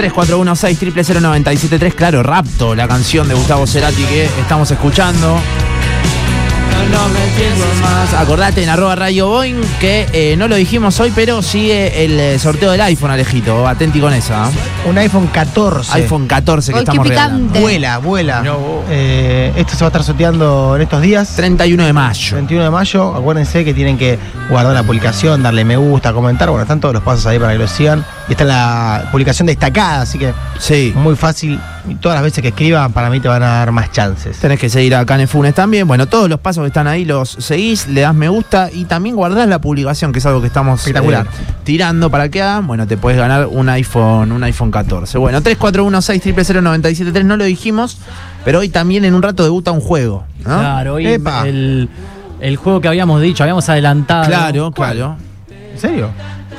3416 claro, Rapto, la canción de Gustavo Cerati que estamos escuchando. No me más. Acordate en arroba Radio Boeing que eh, no lo dijimos hoy, pero sigue el eh, sorteo del iPhone, Alejito. Atenti con esa. ¿eh? Un iPhone 14. iPhone 14 que estamos regalando. Vuela, vuela. No. Eh, esto se va a estar sorteando en estos días. 31 de mayo. 21 de mayo, acuérdense que tienen que guardar la publicación, darle me gusta, comentar, bueno, están todos los pasos ahí para que lo sigan. Y está la publicación destacada, así que Sí. muy fácil. Y todas las veces que escriban, para mí te van a dar más chances. Tenés que seguir a Canefunes también. Bueno, todos los pasos que están ahí los seguís, le das me gusta y también guardás la publicación, que es algo que estamos Espectacular. eh, tirando para que hagan. Bueno, te puedes ganar un iPhone, un iPhone 14. Bueno, 3416 no lo dijimos, pero hoy también en un rato debuta un juego. ¿no? Claro, hoy Epa. el, el juego que habíamos dicho, habíamos adelantado. Claro, claro. ¿En serio?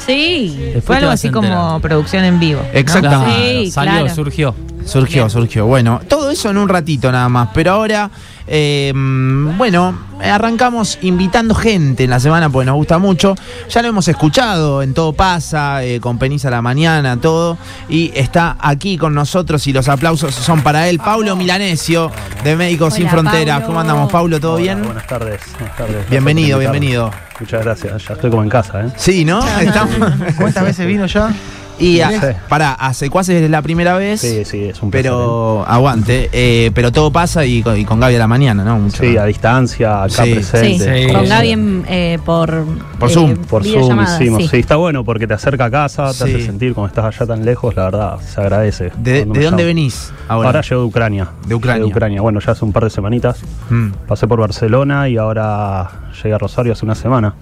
Sí, Después fue algo así como producción en vivo. Exactamente. Claro, Sí, salió, claro. surgió. Surgió, Bien. surgió. Bueno, todo eso en un ratito nada más. Pero ahora, eh, bueno, arrancamos invitando gente en la semana porque nos gusta mucho. Ya lo hemos escuchado en Todo Pasa, eh, con Penisa a la Mañana, todo. Y está aquí con nosotros y los aplausos son para él, Paulo Milanesio, de Médicos Sin Fronteras. ¿Cómo andamos, Paulo? ¿Todo Hola, bien? Buenas tardes. Buenas tardes. Bienvenido, bienvenido. Muchas gracias. Ya estoy como en casa, ¿eh? Sí, ¿no? Estamos. ¿Cuántas veces vino ya? Y a, para, a Secuaces es la primera vez. Sí, sí, es un placer, Pero aguante, eh, pero todo pasa y con, y con Gaby a la mañana, ¿no? ¿eh? Mucho. Sí, a distancia, acá Sí. Sí, presente. Sí. con Gaby en, eh, por, Por eh, Zoom. Por Zoom hicimos. sí. Sí. está bueno porque te acerca a casa, te Sí. hace sentir como estás allá tan lejos, la verdad, se agradece. ¿De, de dónde venís ahora? Ahora, llego de Ucrania. De Ucrania. De Ucrania. Bueno, ya hace un par de semanitas. Mm. Pasé por Barcelona y ahora llegué a Rosario hace una semana.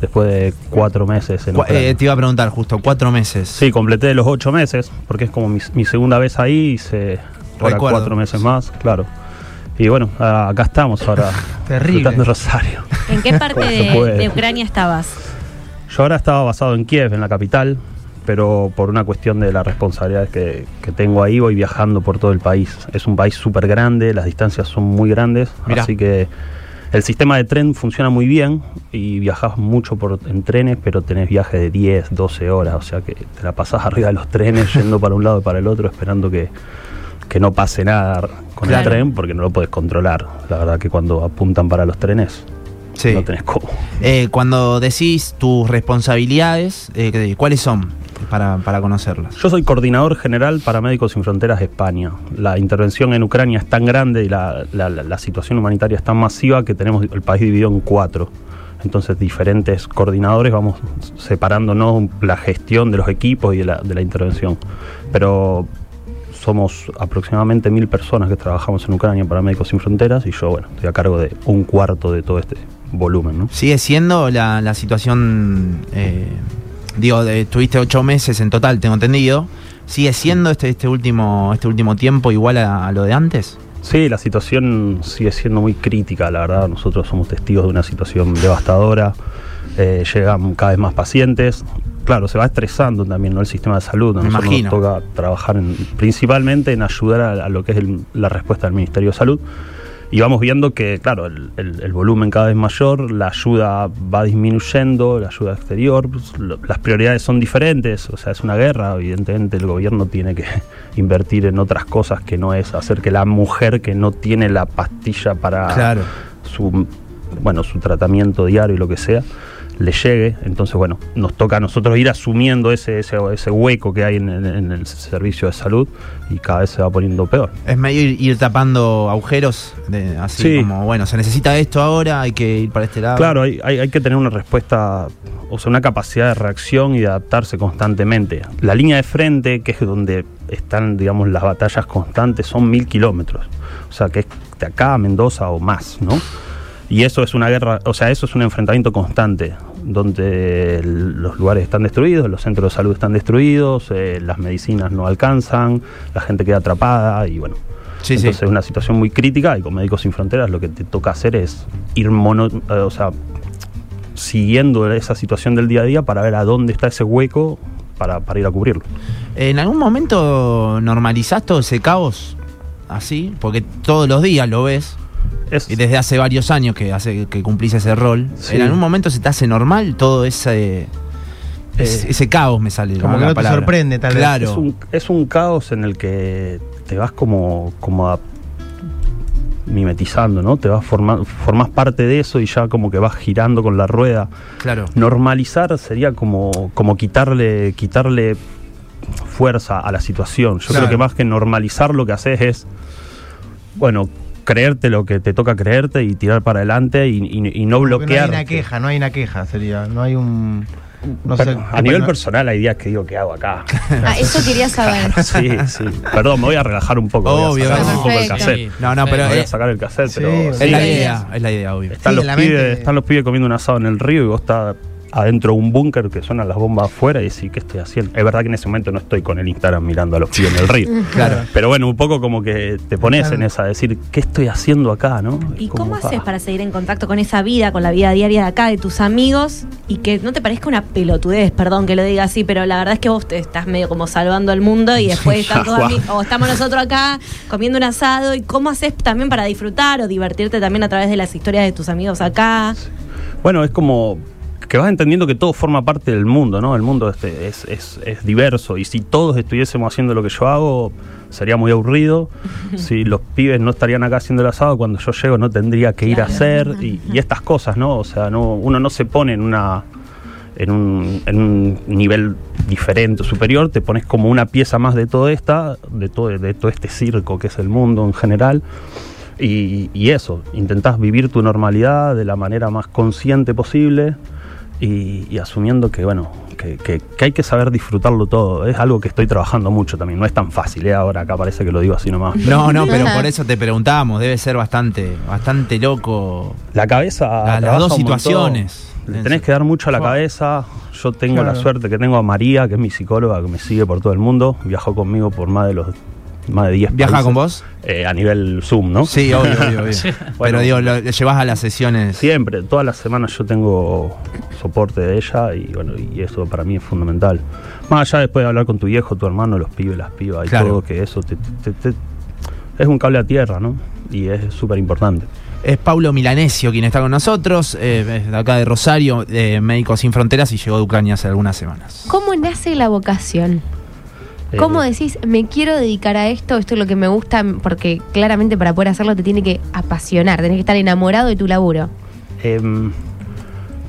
Después de cuatro meses en eh, te iba a preguntar justo, cuatro meses. Sí, completé los ocho meses, porque es como mi, mi segunda vez ahí, hice ahora cuatro meses más, claro. Y bueno, acá estamos ahora, Terrible. de Rosario. ¿En qué parte de, Ucrania estabas? Yo ahora estaba basado en Kiev, en la capital, pero por una cuestión de las responsabilidades que, que tengo ahí, voy viajando por todo el país. Es un país súper grande, las distancias son muy grandes, Mirá. así que el sistema de tren funciona muy bien y viajas mucho por, en trenes, pero tenés viajes de 10, 12 horas, o sea que te la pasás arriba de los trenes yendo para un lado y para el otro esperando que, que no pase nada con Claro. el tren porque no lo puedes controlar. La verdad que cuando apuntan para los trenes Sí. no tenés cómo. Eh, cuando decís tus responsabilidades, eh, ¿qué- ¿cuáles son para, para conocerlas? Yo soy coordinador general para Médicos Sin Fronteras de España. La intervención en Ucrania es tan grande y la, la- situación humanitaria es tan masiva que tenemos el país dividido en cuatro. Entonces diferentes coordinadores vamos separándonos la gestión de los equipos y de la, de la intervención. Pero somos aproximadamente mil personas que trabajamos en Ucrania para Médicos Sin Fronteras y yo, bueno, estoy a cargo de un cuarto de todo este volumen, ¿no? ¿Sigue siendo la, la situación, eh, digo, estuviste ocho meses en total, tengo entendido, ¿sigue siendo este, este, último, este último tiempo igual a, a lo de antes? Sí, la situación sigue siendo muy crítica, la verdad. Nosotros somos testigos de una situación devastadora. Eh, llegan cada vez más pacientes. Claro, se va estresando también ¿no? el sistema de salud. A Me nosotros imagino. nos toca trabajar en- principalmente en ayudar a, a lo que es el- la respuesta del Ministerio de Salud. Y vamos viendo que, claro, el, el- el volumen cada vez mayor, la ayuda va disminuyendo, la ayuda exterior, pues, lo- las prioridades son diferentes, o sea, es una guerra, evidentemente el gobierno tiene que invertir en otras cosas que no es hacer que la mujer que no tiene la pastilla para Claro. su, bueno, su tratamiento diario y lo que sea, le llegue. Entonces, bueno, nos toca a nosotros ir asumiendo ese, ese, ese hueco que hay en, en- en el servicio de salud y cada vez se va poniendo peor. Es medio ir, ir tapando agujeros, de- así Sí. como, bueno, se necesita esto ahora, hay que ir para este lado. Claro, hay, hay, hay que tener una respuesta, o sea, una capacidad de reacción y de adaptarse constantemente. La línea de frente, que es donde están, digamos, las batallas constantes, son mil kilómetros. O sea, que es de acá a Mendoza o más, ¿no? Y eso es una guerra, o sea, eso es un enfrentamiento constante, donde los lugares están destruidos, los centros de salud están destruidos, eh, las medicinas no alcanzan, la gente queda atrapada y bueno. Sí. Entonces es una situación muy crítica y con Médicos Sin Fronteras lo que te toca hacer es ir mono, eh, o sea, siguiendo esa situación del día a día para ver a dónde está ese hueco para, para ir a cubrirlo. ¿En algún momento normalizás todo ese caos? Así, porque todos los días lo ves. Es, Y desde hace varios años que hace que cumplís ese rol. Sí. ¿En algún momento se te hace normal todo ese Es- Eh, ese caos me sale. Como que la no te palabra. sorprende, tal vez. Claro. Es un, es un caos en el que te vas como, como a- mimetizando, ¿no? Te vas formando, formás parte de eso y ya como que vas girando con la rueda. Claro. Normalizar sería como, como quitarle, quitarle fuerza a la situación. Yo Claro. creo que más que normalizar lo que haces es, bueno, creerte lo que te toca creerte y tirar para adelante y, y- y no bloquear. No hay una queja, no hay una queja, sería. No hay un. No Pero sé. a nivel no- personal hay días que digo, ¿qué hago acá? Ah, eso quería saber. sí, sí. Perdón, me voy a relajar un poco. Obvio, voy a sacar obvio. un poco el cassette. No, no, pero voy a sacar el cassette, Sí, pero es sí, la idea, es la idea, obvio. están, Sí, los la pibes, mente- están los pibes comiendo un asado en el río y vos estás adentro de un búnker que suenan las bombas afuera y decís, ¿qué estoy haciendo? Es verdad que en ese momento no estoy con el Instagram mirando a los pibes en el río. Claro. Pero bueno, un poco como que te pones en esa, decir, ¿qué estoy haciendo acá, no? ¿Y como, cómo haces ah. para seguir en contacto con esa vida, con la vida diaria de acá, de tus amigos, y que no te parezca una pelotudez, perdón que lo diga así, pero la verdad es que vos te estás medio como salvando al mundo y después están todos Guau. ami- o estamos nosotros acá comiendo un asado, y cómo haces también para disfrutar o divertirte también a través de las historias de tus amigos acá? Bueno, es como que vas entendiendo que todo forma parte del mundo, ¿no? El mundo este es, es, es diverso y si todos estuviésemos haciendo lo que yo hago, sería muy aburrido. si los pibes no estarían acá haciendo el asado, cuando yo llego no tendría que ir a hacer y, y estas cosas, ¿no? O sea, no, uno no se pone en una... En un, en un nivel diferente, superior, te pones como una pieza más de todo esta, de todo, de todo este circo que es el mundo en general. Y, y eso, intentás vivir tu normalidad de la manera más consciente posible y, y asumiendo que, bueno, que, que- que hay que saber disfrutarlo todo. Es algo que estoy trabajando mucho también, no es tan fácil, ¿eh? ahora acá parece que lo digo así nomás. No, no, pero por eso te preguntábamos, debe ser bastante, bastante loco. La cabeza... La- las dos situaciones. Le tenés que dar mucho a la cabeza. Yo tengo Claro. la suerte que tengo a María, que es mi psicóloga, que me sigue por todo el mundo. Viajó conmigo por más de los más de 10 ¿Viaja países. con vos? Eh, a nivel Zoom, ¿no? Sí, obvio, obvio, obvio. Pero Bueno. digo, lo, lo llevas a las sesiones. Siempre, todas las semanas yo tengo soporte de ella y bueno, y eso para mí es fundamental. Más allá después de hablar con tu viejo, tu hermano, los pibes, las pibas y Claro. todo, que eso te, te- te- es un cable a tierra, ¿no? Y es súper importante. Es Paulo Milanesio quien está con nosotros, eh, es de acá de Rosario, de Médicos Sin Fronteras, y llegó de Ucrania hace algunas semanas. ¿Cómo nace la vocación? ¿Cómo Eh, decís, me quiero dedicar a esto, esto es lo que me gusta? Porque claramente para poder hacerlo te tiene que apasionar, tenés que estar enamorado de tu laburo. Em,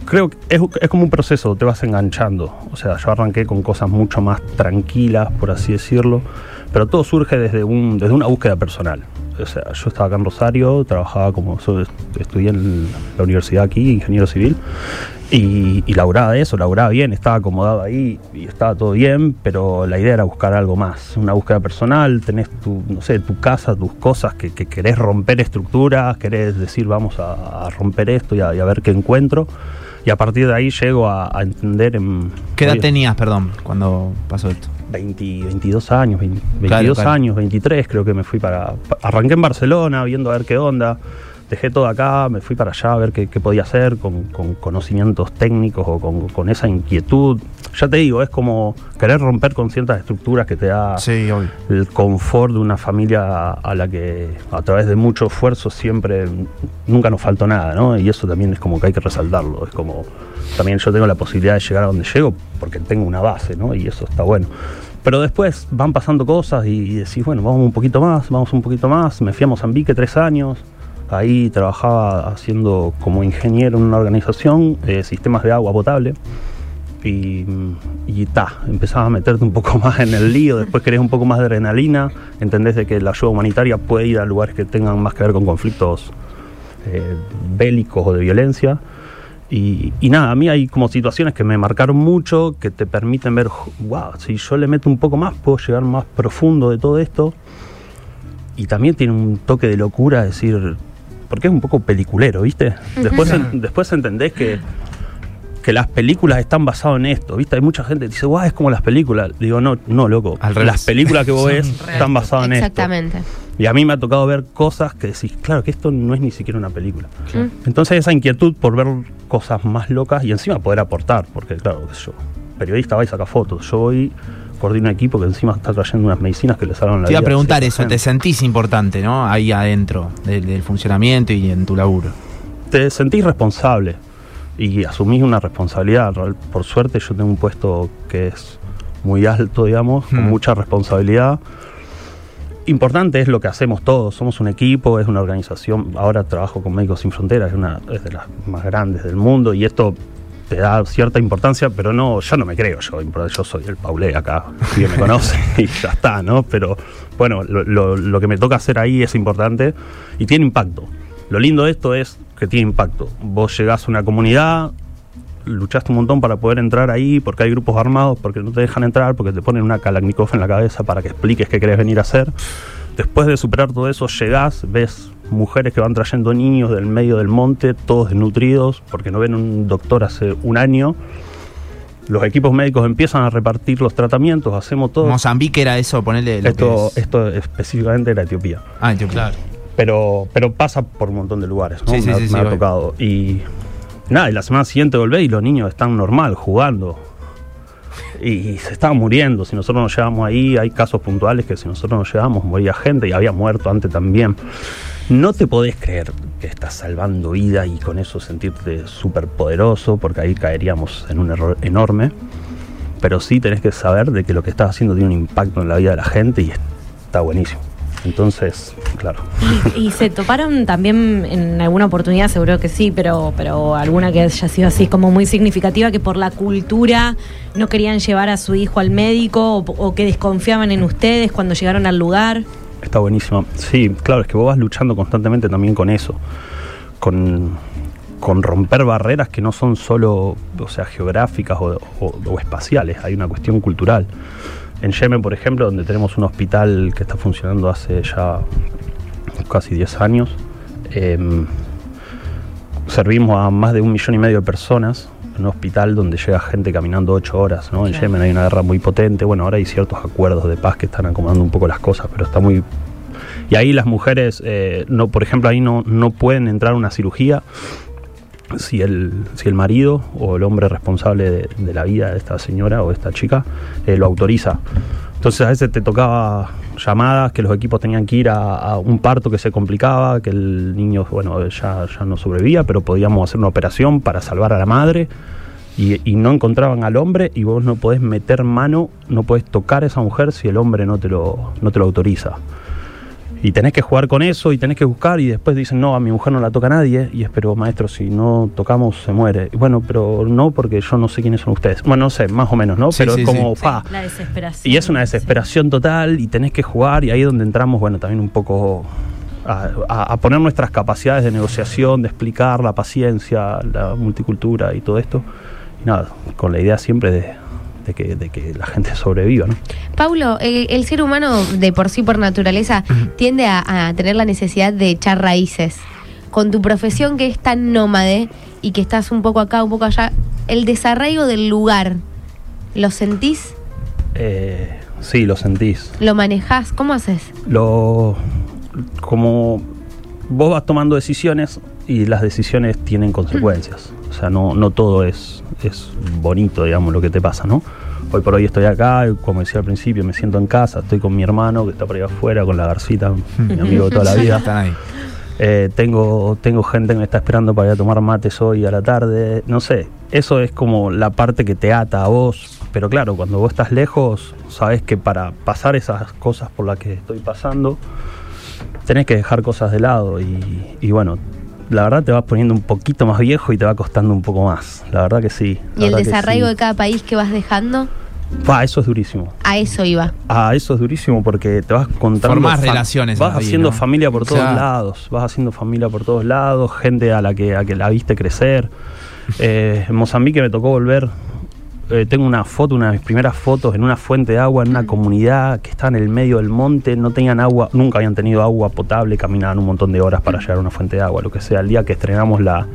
creo que es, es como un proceso, te vas enganchando. O sea, yo arranqué con cosas mucho más tranquilas, por así decirlo, pero todo surge desde, un, desde una búsqueda personal. O sea, yo estaba acá en Rosario, trabajaba como, estudié en la universidad aquí, ingeniero civil, y, y laburaba de eso, laburaba bien, estaba acomodado ahí y estaba todo bien, pero la idea era buscar algo más, una búsqueda personal, tenés tu, no sé, tu casa, tus cosas, que, que querés romper estructuras, querés decir vamos a, a romper esto y a, y a ver qué encuentro. Y a partir de ahí llego a, a entender en... ¿Qué edad oye, tenías, perdón, cuando pasó esto? 20, 22 años, 20 22 Claro, años, 23 creo que me fui para... pa- Arranqué en Barcelona viendo a ver qué onda, dejé todo acá, me fui para allá a ver qué, qué podía hacer con, con conocimientos técnicos o con, con esa inquietud. Ya te digo, es como querer romper con ciertas estructuras que te da Sí, el confort de una familia a la que a través de mucho esfuerzo siempre nunca nos faltó nada, ¿no? Y eso también es como que hay que resaltarlo. Es como también yo tengo la posibilidad de llegar a donde llego porque tengo una base, ¿no? Y eso está bueno. Pero después van pasando cosas y, y decís, bueno, vamos un poquito más, vamos un poquito más. Me fui a Mozambique tres años. Ahí trabajaba haciendo como ingeniero en una organización, eh, sistemas de agua potable y, y ta, empezás a meterte un poco más en el lío, después querés un poco más de adrenalina, entendés de que la ayuda humanitaria puede ir a lugares que tengan más que ver con conflictos eh, bélicos o de violencia. Y, y nada, a mí hay como situaciones que me marcaron mucho, que te permiten ver, wow, si yo le meto un poco más, puedo llegar más profundo de todo esto. Y también tiene un toque de locura, decir, porque es un poco peliculero, ¿viste? Después, en- después entendés que, que las películas están basadas en esto, ¿viste? Hay mucha gente que dice, guau, es como las películas. Digo, no, no, loco. Al revés. Las películas que vos ves están basadas en esto. Exactamente. Y a mí me ha tocado ver cosas que decís, claro, que esto no es ni siquiera una película. Mm. Entonces esa inquietud por ver cosas más locas y encima poder aportar, porque claro, qué sé yo, periodista va y saca fotos, yo voy, coordino un equipo que encima está trayendo unas medicinas que le salvan la Te iba a vida preguntar eso, ¿te sentís importante, no? Ahí adentro del, del funcionamiento y en tu laburo. te sentís responsable. y asumís una responsabilidad. Por suerte yo tengo un puesto que es muy alto, digamos, con Hmm. mucha responsabilidad. Importante es lo que hacemos todos, somos un equipo, es una organización, ahora trabajo con Médicos Sin Fronteras, es, una, es de las más grandes del mundo y esto te da cierta importancia, pero no, yo no me creo yo, yo soy el Paulé acá, que me conoce y ya está, ¿no? Pero bueno, lo, lo- lo que me toca hacer ahí es importante y tiene impacto. Lo lindo de esto es que tiene impacto. Vos llegás a una comunidad, luchaste un montón para poder entrar ahí, porque hay grupos armados, porque no te dejan entrar, porque te ponen una Kalashnikov en la cabeza para que expliques qué querés venir a hacer. Después de superar todo eso, llegás, ves mujeres que van trayendo niños del medio del monte, todos desnutridos, porque no ven un doctor hace un año. Los equipos médicos empiezan a repartir los tratamientos, hacemos todo. Mozambique era eso, ponerle lo Esto, que es. esto específicamente era Etiopía Ah, Etiopía. pero, pero pasa por un montón de lugares, ¿no? Sí, sí, me, ha- sí, me sí, ha obvio. tocado. Y nada, y la semana siguiente volvé y los niños están normal, jugando. Y, se estaban muriendo. Si nosotros nos llevamos ahí, hay casos puntuales que si nosotros nos llevamos, moría gente y había muerto antes también. No te podés creer que estás salvando vida y con eso sentirte súper poderoso, porque ahí caeríamos en un error enorme. Pero sí tenés que saber de que lo que estás haciendo tiene un impacto en la vida de la gente y está buenísimo. Entonces, claro. Y, y se toparon también en alguna oportunidad, seguro que sí, pero, pero alguna que haya sido así como muy significativa, que por la cultura no querían llevar a su hijo al médico o, o que desconfiaban en ustedes cuando llegaron al lugar. Está buenísimo. Sí, claro, es que vos vas luchando constantemente también con eso. Con, con romper barreras que no son solo o sea, geográficas o, o- o espaciales, hay una cuestión cultural. En Yemen, por ejemplo, donde tenemos un hospital que está funcionando hace ya casi 10 años, em, servimos a más de un millón y medio de personas en un hospital donde llega gente caminando 8 horas. ¿no? En. Yemen hay una guerra muy potente. Bueno, ahora hay ciertos acuerdos de paz que están acomodando un poco las cosas, pero está muy... Y ahí las mujeres, eh, no, por ejemplo, ahí no, no pueden entrar a una cirugía si el, si el marido o el hombre responsable de, de la vida de esta señora o de esta chica eh, lo autoriza. Entonces a veces te tocaba llamadas que los equipos tenían que ir a, a un parto que se complicaba, que el niño bueno, ya, ya no sobrevivía, pero podíamos hacer una operación para salvar a la madre y, y no encontraban al hombre y vos no podés meter mano, no podés tocar a esa mujer si el hombre no te lo, no te lo autoriza. Y tenés que jugar con eso y tenés que buscar y después dicen, no, a mi mujer no la toca nadie. Y es, pero maestro, si no tocamos se muere. Y bueno, pero no porque yo no sé quiénes son ustedes. Bueno, no sé, más o menos, ¿no? Sí, pero sí, es como, sí. pa. La desesperación. Y es una desesperación total y tenés que jugar y ahí es donde entramos, bueno, también un poco a, a- a poner nuestras capacidades de negociación, de explicar la paciencia, la multicultura y todo esto. Y nada, con la idea siempre de, de que, de que la gente sobreviva, ¿no? Paulo, el, el ser humano de por sí, por naturaleza, tiende a, a tener la necesidad de echar raíces. Con tu profesión que es tan nómade y que estás un poco acá, un poco allá, el desarraigo del lugar, ¿lo sentís? Eh, sí, lo sentís. ¿Lo manejás? ¿Cómo haces? lo como vos vas tomando decisiones y las decisiones tienen consecuencias. O sea, no, no todo es, es bonito, digamos, lo que te pasa, ¿no? Hoy por hoy estoy acá, como decía al principio, me siento en casa, estoy con mi hermano que está por ahí afuera, con la Garcita, mi amigo de toda la vida. Están ahí. Eh, tengo, tengo gente que me está esperando para ir a tomar mates hoy a la tarde. No sé, eso es como la parte que te ata a vos. Pero claro, cuando vos estás lejos, sabes que para pasar esas cosas por las que estoy pasando, tenés que dejar cosas de lado. Y, y bueno, la verdad te vas poniendo un poquito más viejo y te va costando un poco más. La verdad que sí. ¿Y el desarraigo sí. de cada país que vas dejando? Pa, eso es durísimo. A eso iba. Ah, eso es durísimo porque te vas contando. Formás fa- relaciones Vas vida, haciendo ¿no? familia por todos lados. Vas haciendo familia por todos lados. Gente a la que, a que la viste crecer. Eh, en Mozambique me tocó volver. Eh, tengo una foto, una de mis primeras fotos en una fuente de agua en una comunidad que está en el medio del monte. No tenían agua, nunca habían tenido agua potable. Caminaban un montón de horas para llegar a una fuente de agua, lo que sea. El día que estrenamos la,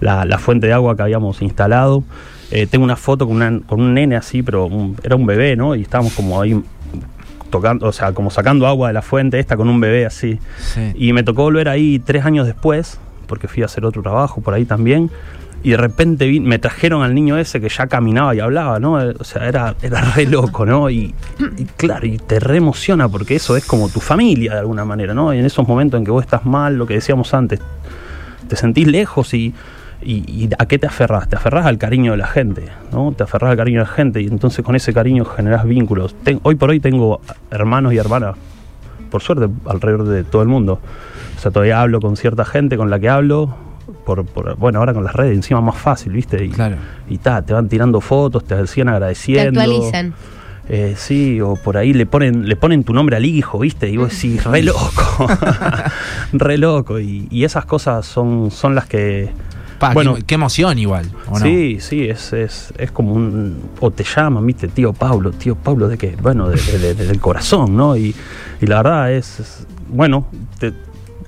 la, la fuente de agua que habíamos instalado. Eh, tengo una foto con, una- con un nene así, pero un- era un bebé, ¿no? Y estábamos como ahí tocando, o sea, como sacando agua de la fuente esta con un bebé así. Sí. Y me tocó volver ahí tres años después, porque fui a hacer otro trabajo por ahí también. Y de repente me trajeron al niño ese que ya caminaba y hablaba, ¿no? Eh, O sea, era, era re loco, ¿no? Y, claro, y te re emociona porque eso es como tu familia de alguna manera, ¿no? Y en esos momentos en que vos estás mal, lo que decíamos antes, te sentís lejos y, ¿Y, a qué te aferras? Te aferras al cariño de la gente, ¿no? Te aferras al cariño de la gente y entonces con ese cariño generas vínculos. Hoy por hoy tengo hermanos y hermanas, por suerte, alrededor de todo el mundo. O sea, todavía hablo con cierta gente con la que hablo. Por, por- bueno, ahora con las redes encima más fácil, ¿viste? Y, Claro. y ta, te van tirando fotos, te siguen Te agradeciendo. actualizan. Eh, sí, o por ahí le ponen, le ponen tu nombre al hijo, ¿viste? Y vos decís, re loco, re loco. Y, y esas cosas son, son las que... Pa, bueno, qué, qué emoción igual. ¿o no? sí, sí, es, es, es como un... O te llaman, ¿viste? Tío Pablo, tío Pablo, ¿de qué? Bueno, de- de- de- del corazón, ¿no? Y, y la verdad es, es- bueno, te-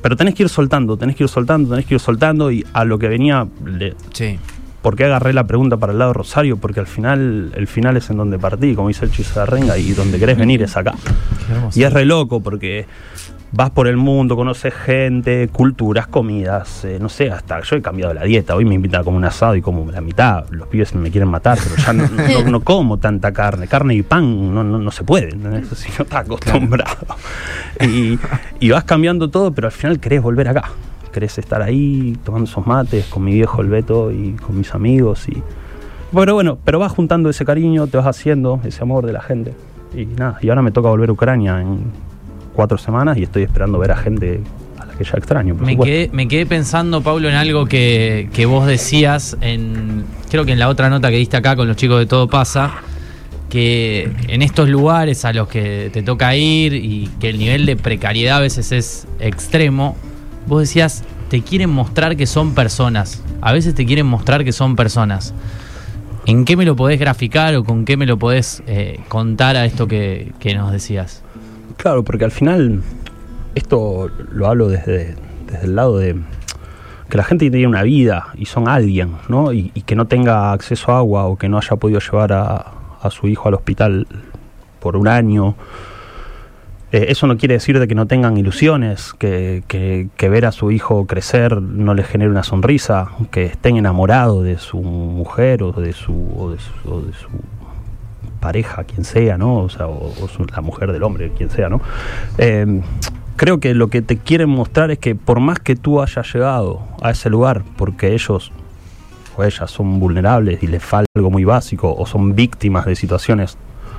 pero tenés que ir soltando, tenés que ir soltando, tenés que ir soltando y a lo que venía... le- Sí. ¿Por qué agarré la pregunta para el lado de Rosario? Porque al final, el final es en donde partí, como dice el Chizo de Renga, y donde querés venir es acá. Y es re loco porque vas por el mundo, conoces gente, culturas, comidas, eh, no sé, hasta yo he cambiado la dieta. Hoy me invitan a comer un asado y como la mitad. Los pibes me quieren matar, pero ya no, no- no como tanta carne. Carne y pan no, no, no se puede, ¿entendés? si no estás acostumbrado. Y, y vas cambiando todo, pero al final querés volver acá. Querés estar ahí tomando esos mates con mi viejo el Beto y con mis amigos. y Bueno, bueno, pero vas juntando ese cariño, te vas haciendo ese amor de la gente. Y nada, y ahora me toca volver a Ucrania en cuatro semanas y estoy esperando ver a gente a la que ya extraño. por Me quedé, me quedé pensando, Pablo, en algo que, que vos decías en. Creo que en la otra nota que diste acá con los chicos de Todo Pasa. Que en estos lugares a los que te toca ir y que el nivel de precariedad a veces es extremo, vos decías, te quieren mostrar que son personas. A veces te quieren mostrar que son personas. ¿En qué me lo podés graficar o con qué me lo podés eh, contar a esto que, que nos decías? Claro, porque al final esto lo hablo desde, desde el lado de que la gente tiene una vida y son alguien, ¿no? Y, y que no tenga acceso a agua o que no haya podido llevar a, a su hijo al hospital por un año. Eh, eso no quiere decir de que no tengan ilusiones, que, que- que ver a su hijo crecer no les genere una sonrisa, que estén enamorados de su mujer o de su, o de su, o de su pareja, quien sea, ¿no? O sea, o, o la mujer del hombre, quien sea, ¿no? Eh, creo que lo que te quieren mostrar es que por más que tú hayas llegado a ese lugar, porque ellos o ellas son vulnerables y les falta algo muy básico, o son víctimas de situaciones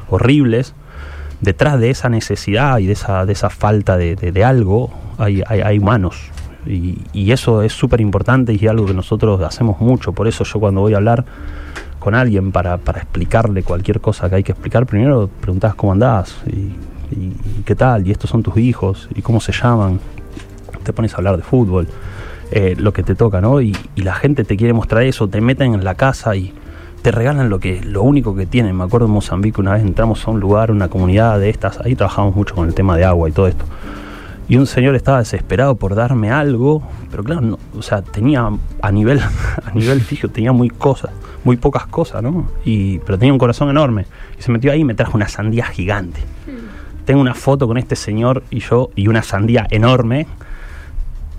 horribles, detrás de esa necesidad y de esa, de esa falta de, de- de algo hay, hay, hay humanos. Y, y eso es súper importante y es algo que nosotros hacemos mucho. Por eso yo cuando voy a hablar con alguien para, para explicarle cualquier cosa que hay que explicar, primero preguntás cómo andás y, y- y qué tal, y estos son tus hijos, y cómo se llaman. Te pones a hablar de fútbol, eh, lo que te toca, ¿no? Y, y la gente te quiere mostrar eso, te meten en la casa y te regalan lo que lo único que tienen. Me acuerdo en Mozambique una vez entramos a un lugar, una comunidad de estas, ahí trabajamos mucho con el tema de agua y todo esto. Y un señor estaba desesperado por darme algo, pero claro, no, o sea, tenía a nivel, a nivel fijo, tenía muy cosas, muy pocas cosas, ¿no? Y, pero tenía un corazón enorme. Y se metió ahí y me trajo una sandía gigante. Tengo una foto con este señor y yo, y una sandía enorme,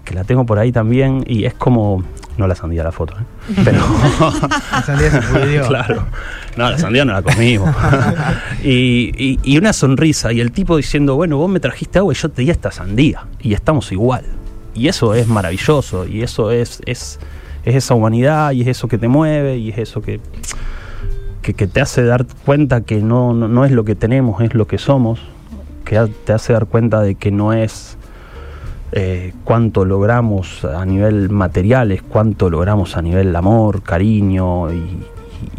que la tengo por ahí también, y es como. No la sandía, la foto, ¿eh? Pero. La sandía se claro. No, la sandía no la comimos. y, y- y una sonrisa. Y el tipo diciendo, bueno, vos me trajiste agua y yo te di esta sandía. Y estamos igual. Y eso es maravilloso. Y eso es, es, es esa humanidad y es eso que te mueve y es eso que, que, que te hace dar cuenta que no, no, no es lo que tenemos, es lo que somos. Que te hace dar cuenta de que no es eh, cuánto logramos a nivel material, es cuánto logramos a nivel amor, cariño y,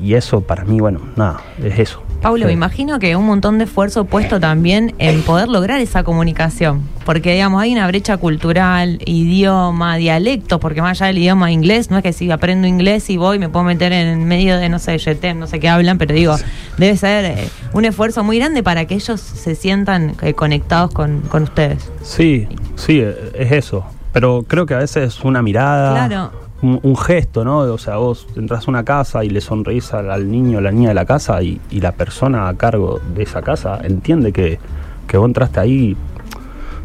y eso para mí, bueno, nada, es eso. Pablo, Sí. me imagino que un montón de esfuerzo puesto también en poder lograr esa comunicación. Porque, digamos, hay una brecha cultural, idioma, dialectos, porque más allá del idioma inglés, no es que si aprendo inglés y voy me puedo meter en medio de, no sé, YTEM, no sé qué hablan, pero digo, debe ser eh, un esfuerzo muy grande para que ellos se sientan eh, conectados con, con ustedes. Sí, sí, es eso. Pero creo que a veces una mirada, Claro. Un, un gesto, ¿no? O sea, vos entras a una casa y le sonreís al, al niño o la niña de la casa y, y la persona a cargo de esa casa entiende que, que vos entraste ahí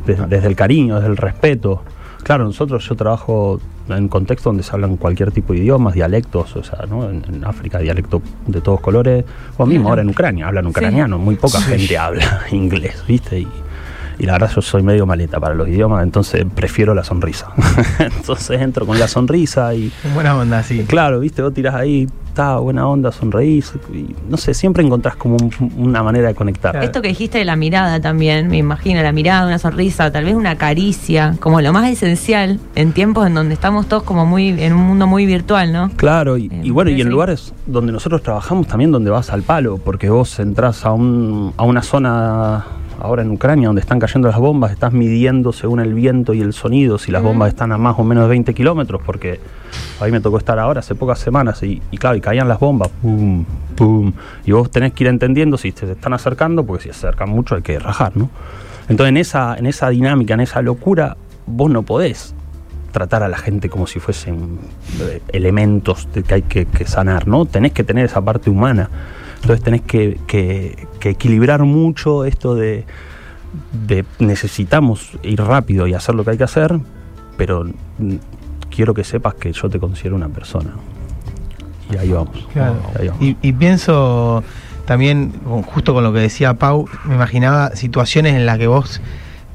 des- desde el cariño, desde el respeto. Claro, nosotros yo trabajo en contextos donde se hablan cualquier tipo de idiomas, dialectos, o sea, ¿no? en, en África dialectos de todos colores, o mismo Claro. ahora en Ucrania hablan ucraniano, muy poca gente habla inglés, ¿viste? Y, Y la verdad yo soy medio maleta para los idiomas, entonces prefiero la sonrisa. entonces entro con la sonrisa y En buena onda, sí. claro, viste, vos tirás ahí, está buena onda, sonreís. Y, no sé, siempre encontrás como un- una manera de conectar. Claro. Esto que dijiste de la mirada también, me imagino, la mirada, una sonrisa, tal vez una caricia, como lo más esencial en tiempos en donde estamos todos como muy, en un mundo muy virtual, ¿no? Claro, y, Eh, y bueno, y en sí. lugares donde nosotros trabajamos también donde vas al palo, porque vos entras a, un, a una zona ahora en Ucrania donde están cayendo las bombas, estás midiendo según el viento y el sonido si las bombas están a más o menos de 20 kilómetros, porque ahí me tocó estar ahora hace pocas semanas y, y claro, y caían las bombas, pum, pum, y vos tenés que ir entendiendo si se están acercando, porque si se acercan mucho hay que rajar, ¿no? Entonces en esa, en esa dinámica, en esa locura, vos no podés tratar a la gente como si fuesen eh, elementos de que hay que, que sanar, ¿no? Tenés que tener esa parte humana. Entonces tenés que, que- que equilibrar mucho esto de, de necesitamos ir rápido y hacer lo que hay que hacer, pero quiero que sepas que yo te considero una persona. Y ahí vamos. Claro. Ahí vamos. Y, y pienso también, justo con lo que decía Pau, me imaginaba situaciones en las que vos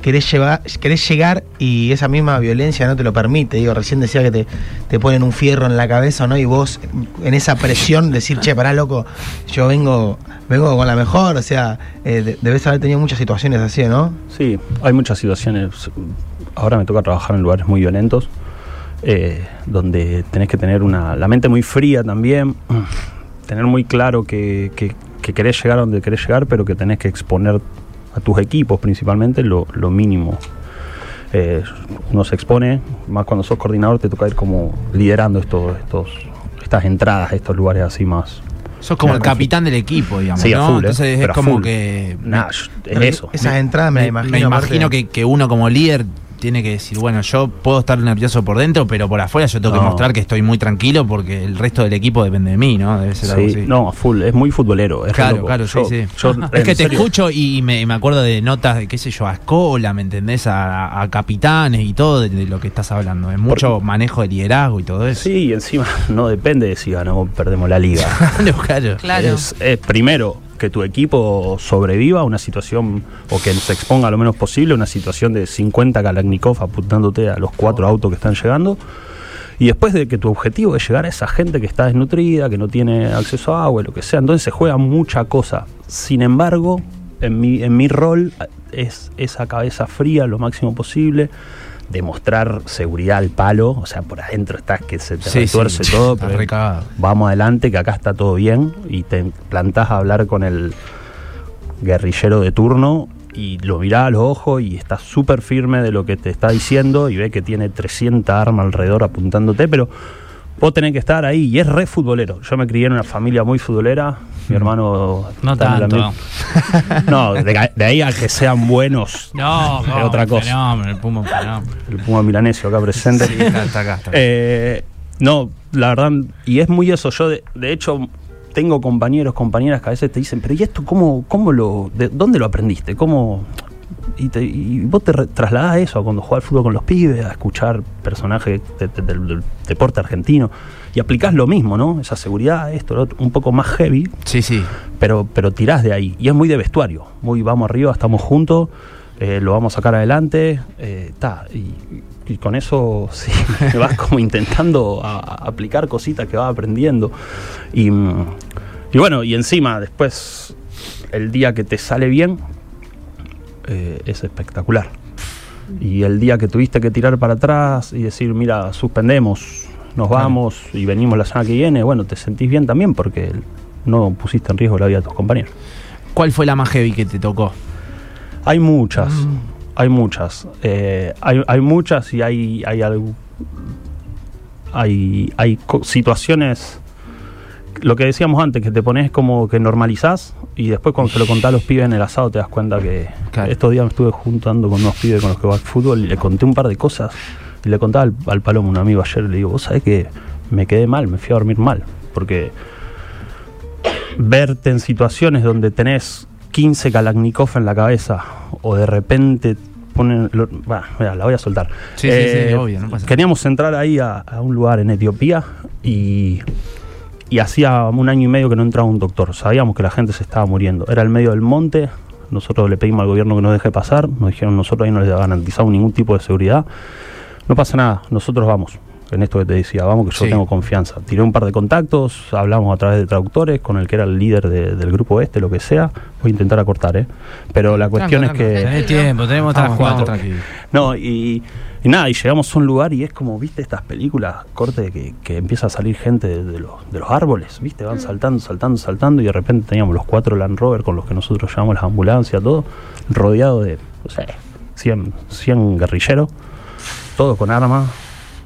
querés, llevar, querés llegar y esa misma violencia no te lo permite. Digo, recién decía que te, te ponen un fierro en la cabeza, ¿no? Y vos en esa presión decir, che, pará, loco, yo vengo, vengo con la mejor. O sea, eh, de- debes haber tenido muchas situaciones así, ¿no? Sí, hay muchas situaciones. Ahora me toca trabajar en lugares muy violentos, eh, donde tenés que tener una, la mente muy fría también, tener muy claro que- que querés llegar a donde querés llegar, pero que tenés que exponer a tus equipos principalmente lo, lo mínimo. Eh, uno se expone, más cuando sos coordinador te toca ir como liderando estos, estos, estas entradas, estos lugares así más. Sos como el capitán del equipo, digamos, Sí, ¿no? full, ¿eh? Entonces es como full. que... Nah, es eso. Esas entradas me, imagino. me imagino que, que uno como líder tiene que decir, bueno, yo puedo estar nervioso por dentro, pero por afuera yo tengo que No. mostrar que estoy muy tranquilo porque el resto del equipo depende de mí, ¿no? Debe ser algo Sí, así. no, a full, es muy futbolero. Es Claro, loco. claro, sí, Yo- sí. yo, es que te serio, escucho y me, me acuerdo de notas de, qué sé yo, a escola, ¿me entendés? A, a capitanes y todo de, de lo que estás hablando. Es mucho manejo de liderazgo y todo eso. Sí, y encima no depende de si ganamos o perdemos la liga. Claro, claro. Claro. Es, es primero que tu equipo sobreviva a una situación o que se exponga lo menos posible a una situación de 50 Kalashnikov apuntándote a los cuatro autos que están llegando. Y después de que tu objetivo es llegar a esa gente que está desnutrida, que no tiene acceso a agua, lo que sea, entonces se juega mucha cosa. Sin embargo, en mi, en mi rol es esa cabeza fría lo máximo posible, demostrar seguridad al palo, o sea, por adentro estás que se te Sí, sí, retuerce todo, está pero vamos adelante, que acá está todo bien, y te plantás a hablar con el guerrillero de turno y lo mirás a los ojos y estás súper firme de lo que te está diciendo y ve que tiene 300 armas alrededor apuntándote, pero vos tenés que estar ahí y es re futbolero. Yo me crié en una familia muy futbolera, mi hermano... No tanto. mi- No, de, de ahí a que sean buenos, No, Es otra cosa. Fenómeno, el Puma, un fenómeno. el Puma Milanesio acá presente. Sí, está, está acá, está acá. Eh, no, la verdad, y es muy eso. Yo, de, de hecho, tengo compañeros, compañeras que a veces te dicen, pero ¿y esto cómo, cómo lo, de dónde lo aprendiste? ¿Cómo? Y, te- y vos te trasladás eso a cuando jugás al fútbol con los pibes, a escuchar personajes de- de- del, del deporte argentino, y aplicás lo mismo, ¿no? Esa seguridad, esto, lo otro, un poco más heavy, Sí, sí. pero, pero tirás de ahí. Y es muy de vestuario. Muy vamos arriba, estamos juntos, eh, lo vamos a sacar adelante. eh, ta, y, y con eso sí, vas como intentando a- a aplicar cositas que vas aprendiendo. Y, y bueno, y encima después el día que te sale bien eh, es espectacular. Y el día que tuviste que tirar para atrás y decir, mira, suspendemos, nos vamos y venimos la semana que viene, bueno, te sentís bien también porque no pusiste en riesgo la vida de tus compañeros. ¿Cuál fue la más heavy que te tocó? Hay muchas, hay muchas. eh, hay, hay muchas y hay, hay, algo- hay, hay situaciones, lo que decíamos antes, que te pones como que normalizás y después cuando te lo contás a los pibes en el asado te das cuenta que Claro. estos días me estuve juntando con unos pibes con los que va al fútbol y le conté un par de cosas y le contaba al, al Palomo, un amigo ayer, le digo, vos sabés que me quedé mal, me fui a dormir mal, porque verte en situaciones donde tenés 15 Kalashnikov en la cabeza o de repente ponen... lo- bah, la voy a soltar. Sí, sí, sí, obvio, no pasa. Queríamos entrar ahí a, a un lugar en Etiopía y, y hacía un año y medio que no entraba un doctor. Sabíamos que la gente se estaba muriendo. Era el medio del monte, Nosotros le pedimos al gobierno que nos deje pasar, nos dijeron nosotros ahí no les garantizamos ningún tipo de seguridad. No pasa nada, nosotros vamos. En esto que te decía, vamos que yo Sí. tengo confianza. Tiré un par de contactos, hablamos a través de traductores con el que era el líder de- del grupo este, lo que sea. Voy a intentar acortar, ¿eh? Pero la cuestión es que... Tenés tiempo, tenemos otras Vamos, vamos, cuatro. No, y, y nada, y llegamos a un lugar y es como, viste, estas películas, corte, que, que empieza a salir gente de, de los, de los árboles, viste, van saltando, saltando, saltando, y de repente teníamos los cuatro Land Rover con los que nosotros llamamos las ambulancias, todo, rodeado de, no sé, 100, 100 guerrilleros, todos con armas,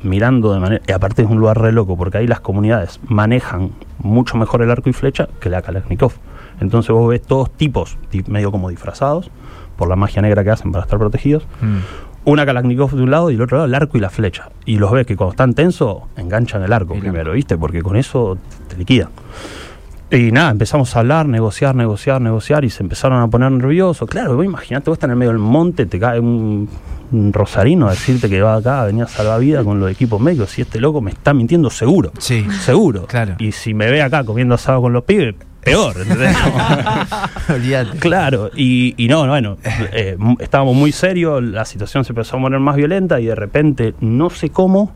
mirando de manera. Y aparte es un lugar re loco, porque ahí las comunidades manejan mucho mejor el arco y flecha que la Kalashnikov. Entonces vos ves todos tipos, ti- medio como disfrazados, por la magia negra que hacen para estar protegidos Mm. una Kalashnikov de un lado y del otro lado el arco y la flecha. Y los ves que cuando están tensos, enganchan el arco primero, ¿viste? Porque con eso te liquidan. Y nada, empezamos a hablar, negociar, negociar, negociar y se empezaron a poner nerviosos. Claro, vos imaginate, vos estás en el medio del monte, te cae un, un rosarino a decirte que va acá a venir a salvar vida con los equipos médicos. Si este loco me está mintiendo, seguro. Sí. Seguro. Claro. Y si me ve acá comiendo asado con los pibes, peor. ¿entendés? Olvídate. Claro, y, y no, bueno, eh, estábamos muy serios, la situación se empezó a poner más violenta y de repente, no sé cómo,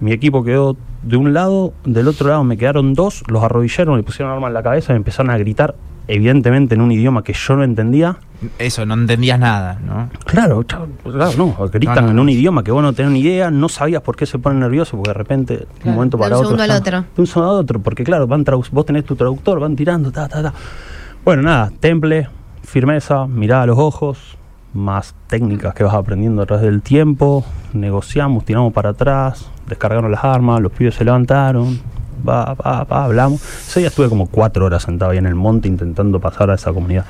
mi equipo quedó de un lado, del otro lado me quedaron dos, los arrodillaron, me pusieron arma en la cabeza y me empezaron a gritar, evidentemente en un idioma que yo no entendía. Eso, no entendías nada, ¿no? Claro, claro, no, gritan No, no, en no. un idioma que vos no tenés ni idea, no sabías por qué se ponen nerviosos, porque de repente, de un momento de un para otro. segundo al otro. De un segundo al otro, porque claro, van vos tenés tu traductor, van tirando, ta, ta, ta. Bueno, nada, temple, firmeza, mirada a los ojos, más técnicas que vas aprendiendo a través del tiempo, negociamos, tiramos para atrás, descargaron las armas, los pibes se levantaron, va, va, va, hablamos. Ese día estuve como cuatro horas sentado ahí en el monte intentando pasar a esa comunidad.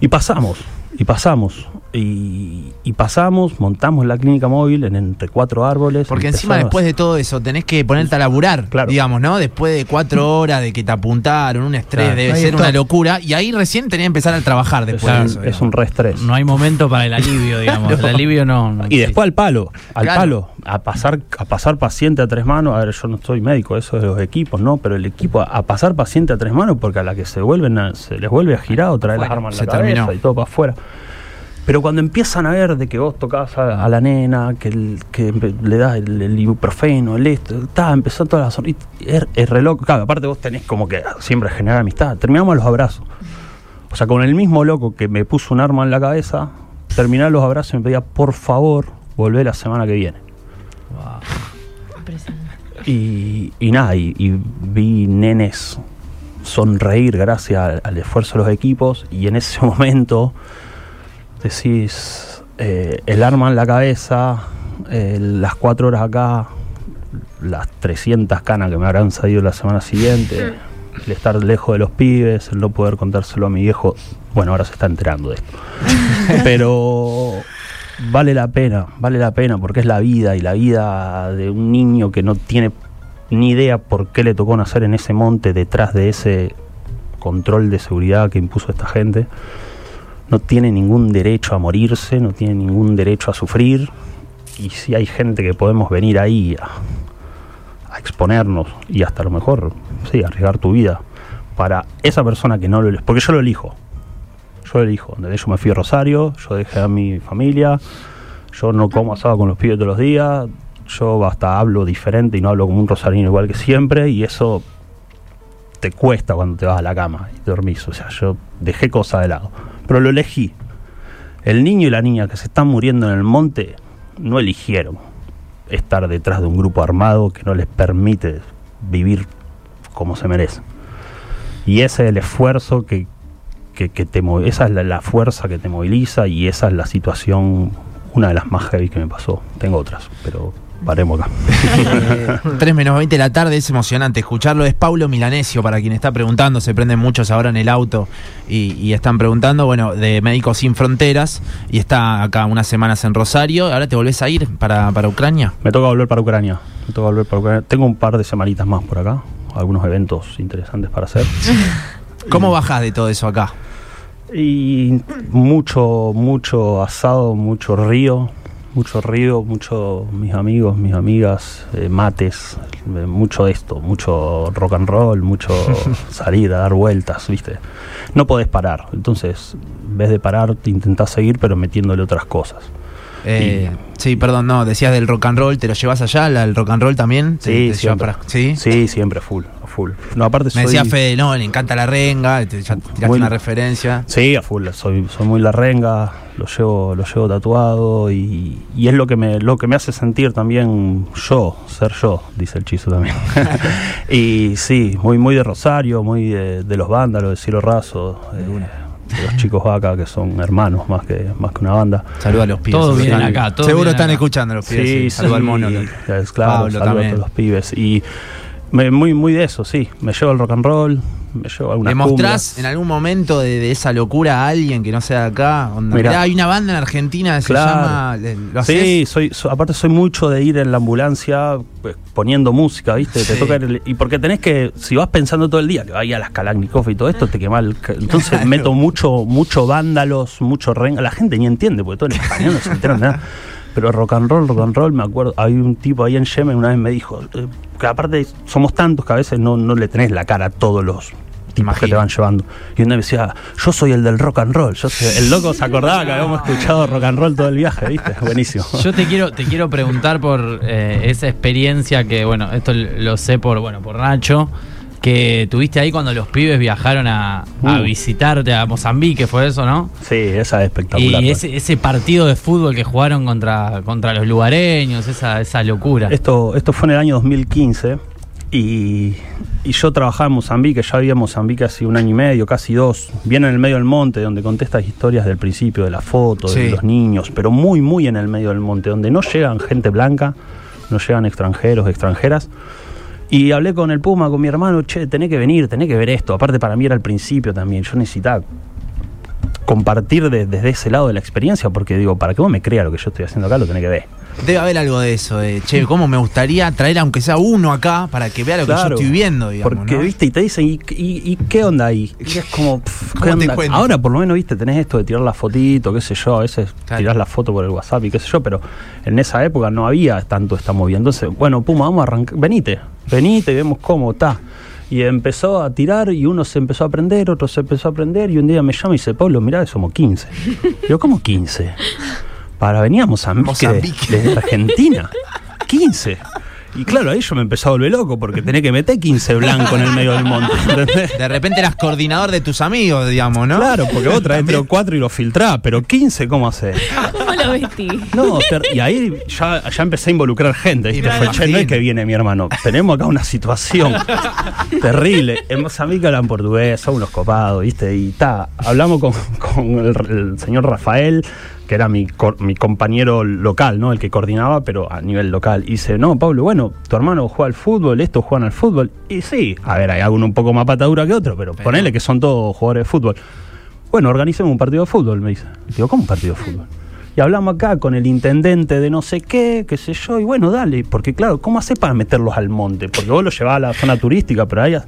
Y pasamos, y pasamos, y, y pasamos, montamos la clínica móvil en entre cuatro árboles. Porque encima después de todo eso tenés que ponerte a laburar, Claro. digamos, ¿no? Después de cuatro horas de que te apuntaron, un estrés, Claro. debe Ahí ser está. una locura. Y ahí recién tenés que empezar a trabajar es, después de un- eso. es un reestrés. No hay momento para el alivio, digamos. El alivio no. no Y después al palo, al Claro. palo, a pasar, a pasar paciente a tres manos. A ver, yo no soy médico, eso es de los equipos, ¿no? Pero el equipo, a, a pasar paciente a tres manos, porque a la que se vuelven, a- se les vuelve a girar o traer las armas en se la cabeza terminó. y todo para afuera. Pero cuando empiezan a ver de que vos tocás a, a la nena, que, el- le das el, el ibuprofeno, el esto, está, empezó toda la zona. y Es, es re loco. Claro, aparte vos tenés como que siempre generar amistad. Terminamos los abrazos. O sea, con el mismo loco que me puso un arma en la cabeza, terminar los abrazos y me pedía, por favor, volvé la semana que viene. Y, y nada, y, y vi nenes sonreír gracias al, al esfuerzo de los equipos y en ese momento decís, eh, el arma en la cabeza, eh, las cuatro horas acá, las 300 canas que me habrán salido la semana siguiente, el estar lejos de los pibes, el no poder contárselo a mi viejo, bueno, ahora se está enterando de esto. Pero vale la pena, vale la pena porque es la vida y la vida de un niño que no tiene ni idea por qué le tocó nacer en ese monte detrás de ese control de seguridad que impuso esta gente. No tiene ningún derecho a morirse, no tiene ningún derecho a sufrir. Y si hay gente que podemos venir ahí a, exponernos y hasta a lo mejor, sí, arriesgar tu vida para esa persona que no lo porque yo lo elijo. Yo lo elijo. ¿entendés? Yo me fui a Rosario, yo dejé a mi familia, yo no como asado con los pibes todos los días, yo hasta hablo diferente y no hablo como un rosarino igual que siempre, y eso te cuesta cuando te vas a la cama y dormís. O sea, yo dejé cosas de lado. Pero lo elegí. El niño y la niña que se están muriendo en el monte no eligieron estar detrás de un grupo armado que no les permite vivir como se merece. Y ese es el esfuerzo que, que, que esa es la, la fuerza que te moviliza y esa es la situación, una de las más heavy que me pasó. Tengo otras, pero paremos acá. Eh, 3 menos 20 de la tarde es emocionante escucharlo. Es Paulo Milanesio, para quien está preguntando. Se prenden muchos ahora en el auto y, y están preguntando, bueno, de Médicos Sin Fronteras. Y está acá unas semanas en Rosario. ¿Ahora te volvés a ir para, para Ucrania? Me toca volver para Ucrania. Me toca volver para Ucrania. Tengo un par de semanitas más por acá. Algunos eventos interesantes para hacer. ¿Cómo bajás de todo eso acá? Y mucho, mucho asado, mucho río, mucho río, mucho mis amigos, mis amigas, eh, mates, eh, mucho esto, mucho rock and roll, mucho salir a dar vueltas, ¿viste? No podés parar, entonces en vez de parar te intentás seguir pero metiéndole otras cosas. Eh, sí, perdón, no, decías del rock and roll, ¿te lo llevas allá, al rock and roll también? ¿Te- Sí, siempre. para- ¿Sí? Sí, siempre, full, full. No, aparte Me soy... decía Fede, no, le encanta la renga, te, ya tiraste Muy- una referencia. Sí, a full, soy, soy muy la renga, lo llevo, lo llevo tatuado y, y es lo que me, lo que me hace sentir también yo, ser yo, dice el chizo también. y sí, muy, muy de Rosario, muy de, de los vándalos, de Cielo Raso, eh, de los chicos vaca que son hermanos más que, más que una banda. Saluda a los pibes. Todos vienen acá, todos Seguro vienen están acá. escuchando los pibes. Sí, Saluda al mono. claro, Pablo a todos los pibes. Y me- muy, muy de eso, sí. Me llevo el rock and roll, me llevo algunas ¿Le mostrás en algún momento de, de esa locura a alguien que no sea de acá? Onda, Mirá. mirá, hay una banda en Argentina que se llama. Sí, soy, so- aparte soy mucho de ir en la ambulancia pues, poniendo música, ¿viste? Te toca el- y porque tenés que, si vas pensando todo el día que vaya a las Kalashnikov y todo esto, te quema el... Entonces Claro. meto mucho, mucho vándalos, mucho renga. La gente ni entiende, porque todo en español no se enteran de nada. Pero rock and roll, rock and roll, me acuerdo, hay un tipo ahí en Yemen una vez me dijo, eh, que aparte somos tantos que a veces no, no le tenés la cara a todos los tipos que te van llevando. Y uno me decía, yo soy el del rock and roll. Yo soy- el loco se acordaba que habíamos escuchado rock and roll todo el viaje, ¿viste? Buenísimo. Yo te quiero, te quiero preguntar por eh, esa experiencia que, bueno, esto lo sé por, bueno, por Nacho, que tuviste ahí cuando los pibes viajaron a, a Uh. visitarte a Mozambique, fue eso, ¿no? Sí, esa es espectacular. Y ese, ese partido de fútbol que jugaron contra, contra los lugareños, esa, esa locura. Esto, esto fue en el año 2015 y, y yo trabajaba en Mozambique, ya vivía en Mozambique hace un año y medio, casi dos, bien en el medio del monte, donde conté estas historias del principio, de la foto, de Sí. los niños, pero muy, muy en el medio del monte, donde no llegan gente blanca, no llegan extranjeros, extranjeras. Y hablé con el Puma, con mi hermano, che, tenés que venir, tenés que ver esto. Aparte para mí era el principio también, yo necesitaba compartir de- desde ese lado de la experiencia, porque digo, para que vos me creas lo que yo estoy haciendo acá, lo tenés que ver. Debe haber algo de eso, de che, cómo me gustaría traer aunque sea uno acá para que vea lo que yo estoy viendo, digamos. Porque, ¿no? viste, y te dicen, ¿y, y, y qué onda ahí? Y es como, pff, ¿qué ¿Cómo te onda? Ahora por lo menos, viste, tenés esto de tirar la fotito, qué sé yo, a veces Claro. tirás la foto por el WhatsApp y qué sé yo, pero en esa época no había tanto esta movida. Entonces, bueno, Puma, vamos a arrancar, venite, venite y vemos cómo está. Y empezó a tirar y uno se empezó a aprender, otro se empezó a aprender y un día me llama y dice, Pablo, mirá, somos 15. Digo, ¿cómo 15? Para veníamos a Mozambique. desde Argentina. 15. Y claro, ahí yo me empecé a volver loco porque tenía que meter 15 blancos en el medio del monte. ¿entendés? De repente eras coordinador de tus amigos, digamos, ¿no? Claro, porque vos traes 3 o 4 y los filtrás, pero 15, ¿cómo haces? ¿Cómo lo vestí? No, y ahí ya, ya empecé a involucrar gente. ¿viste? Fue, che, no es que viene mi hermano. Tenemos acá una situación terrible. En Mozambique hablan portugués, son unos copados, ¿viste? Y ta, hablamos con, con el, el señor Rafael, que era mi, cor- mi compañero local, ¿no? El que coordinaba, pero a nivel local. Y dice, no, Pablo, bueno, tu hermano juega al fútbol, estos juegan al fútbol. Y sí, a ver, hay alguno un poco más patadura que otro, pero, Pero- ponele que son todos jugadores de fútbol. Bueno, organicemos un partido de fútbol, me dice. Digo, ¿cómo un partido de fútbol? Y hablamos acá con el intendente de no sé qué, qué sé yo, y bueno, dale, porque claro, ¿cómo hace para meterlos al monte? Porque vos los llevás a la zona turística, pero ahí, la-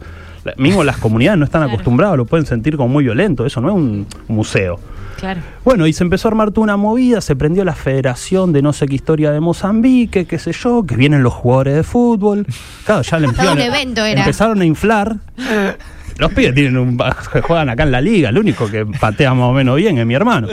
mismo las comunidades no están acostumbradas, lo pueden sentir como muy violento, eso no es un museo. Claro. Bueno, y se empezó a armar toda una movida, se prendió la federación de no sé qué historia de Mozambique, qué sé yo, que vienen los jugadores de fútbol. Claro, ya le empezaron- evento era. empezaron a inflar. Los pibes tienen un, juegan acá en la liga, el único que patea más o menos bien es mi hermano.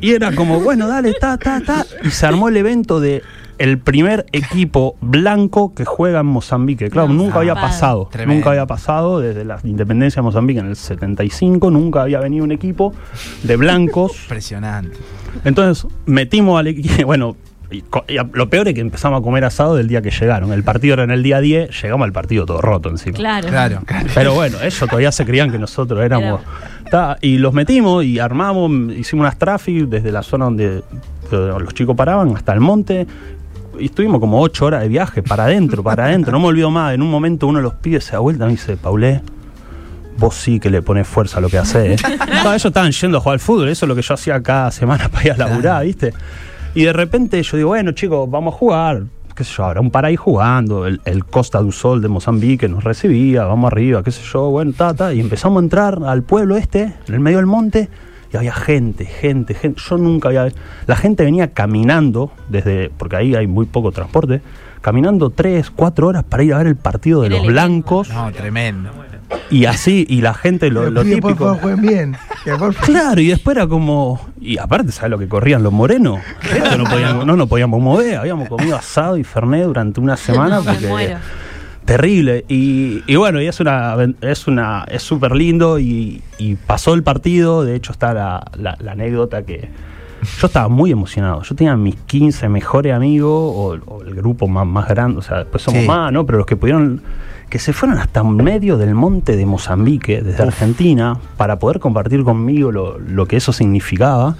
Y era como, bueno, dale, ta, ta, ta. Y se armó el evento de el primer equipo blanco que juega en Mozambique. Claro, No, nunca había pasado. Tremendo. Nunca había pasado desde la independencia de Mozambique en el 75. Nunca había venido un equipo de blancos Impresionante. entonces metimos al equipo, bueno, y y lo peor es que empezamos a comer asado del día que llegaron. El partido era en el día 10, llegamos al partido todo roto encima. Claro. Claro, claro. Pero bueno, ellos todavía se creían que nosotros éramos... Ta, y los metimos y armamos, hicimos unas traffic desde la zona donde eh, los chicos paraban hasta el monte. Y estuvimos como ocho horas de viaje, para adentro, para adentro. No me olvido más. En un momento uno de los pibes se da vuelta y me dice, Paulé, vos sí que le pones fuerza a lo que haces. ¿eh?". No, ellos estaban yendo a jugar al fútbol, eso es lo que yo hacía cada semana para ir a laburar, ¿viste? Y de repente yo digo, bueno, chicos, vamos a jugar. qué sé yo, habrá un paraíso jugando, el, el Costa do Sol de Mozambique nos recibía, vamos arriba, qué sé yo, bueno, ta, ta, y empezamos a entrar al pueblo este, en el medio del monte, y había gente, gente, gente. Yo nunca había. La gente venía caminando, desde. porque ahí hay muy poco transporte, caminando tres, cuatro horas para ir a ver el partido de los blancos. No, tremendo. Y así, y la gente, lo, lo pide, por típico. favor, jueguen bien. Que por favor- Claro, y después era como. Y aparte, ¿sabes lo que corrían los morenos? Esto no, podíamos, no nos podíamos mover. Habíamos comido asado y fernet durante una semana. Me Porque, muero. Terrible. Y, y bueno, y es una. Es una es súper lindo. Y, y pasó el partido. De hecho, está la, la- la anécdota que. Yo estaba muy emocionado. Yo tenía mis 15 mejores amigos, o, o el grupo más, más grande, o sea, después somos Sí. más, ¿no? Pero los que pudieron, que se fueron hasta medio del monte de Mozambique, desde Argentina, para poder compartir conmigo lo, lo que eso significaba.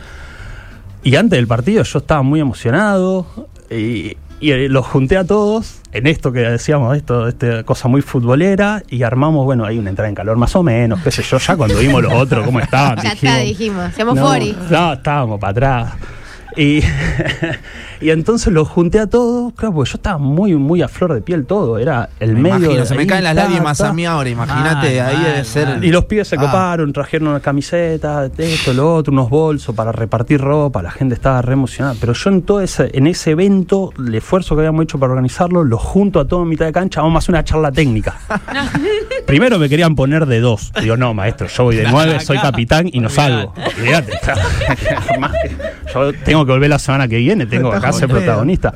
Y antes del partido yo estaba muy emocionado y, y, eh, los junté a todos en esto que decíamos, esto, esta cosa muy futbolera, y armamos, bueno, hay una entrada en calor más o menos, qué sé yo, ya cuando vimos los otros cómo estaban. Ya está, dijimos. Hacemos no, fori. No, estábamos para atrás. Y, y entonces los junté a todos, claro, porque yo estaba muy, muy a flor de piel todo, era el Me medio. imagino, de se me caen las lágrimas ta. a mí ahora, imagínate, ahí mal, debe ser... mal. Y los pibes se Ah. coparon, trajeron una camiseta, esto, lo otro, unos bolsos para repartir ropa, la gente estaba re emocionada. Pero yo en todo ese, en ese evento, el esfuerzo que habíamos hecho para organizarlo, lo junto a todo en mitad de cancha, vamos a hacer una charla técnica. Primero me querían poner de dos. Digo, no, maestro, yo voy de nueve, soy capitán y no salgo. Olvídate. Yo tengo que volver la semana que viene, tengo que acá ser protagonista.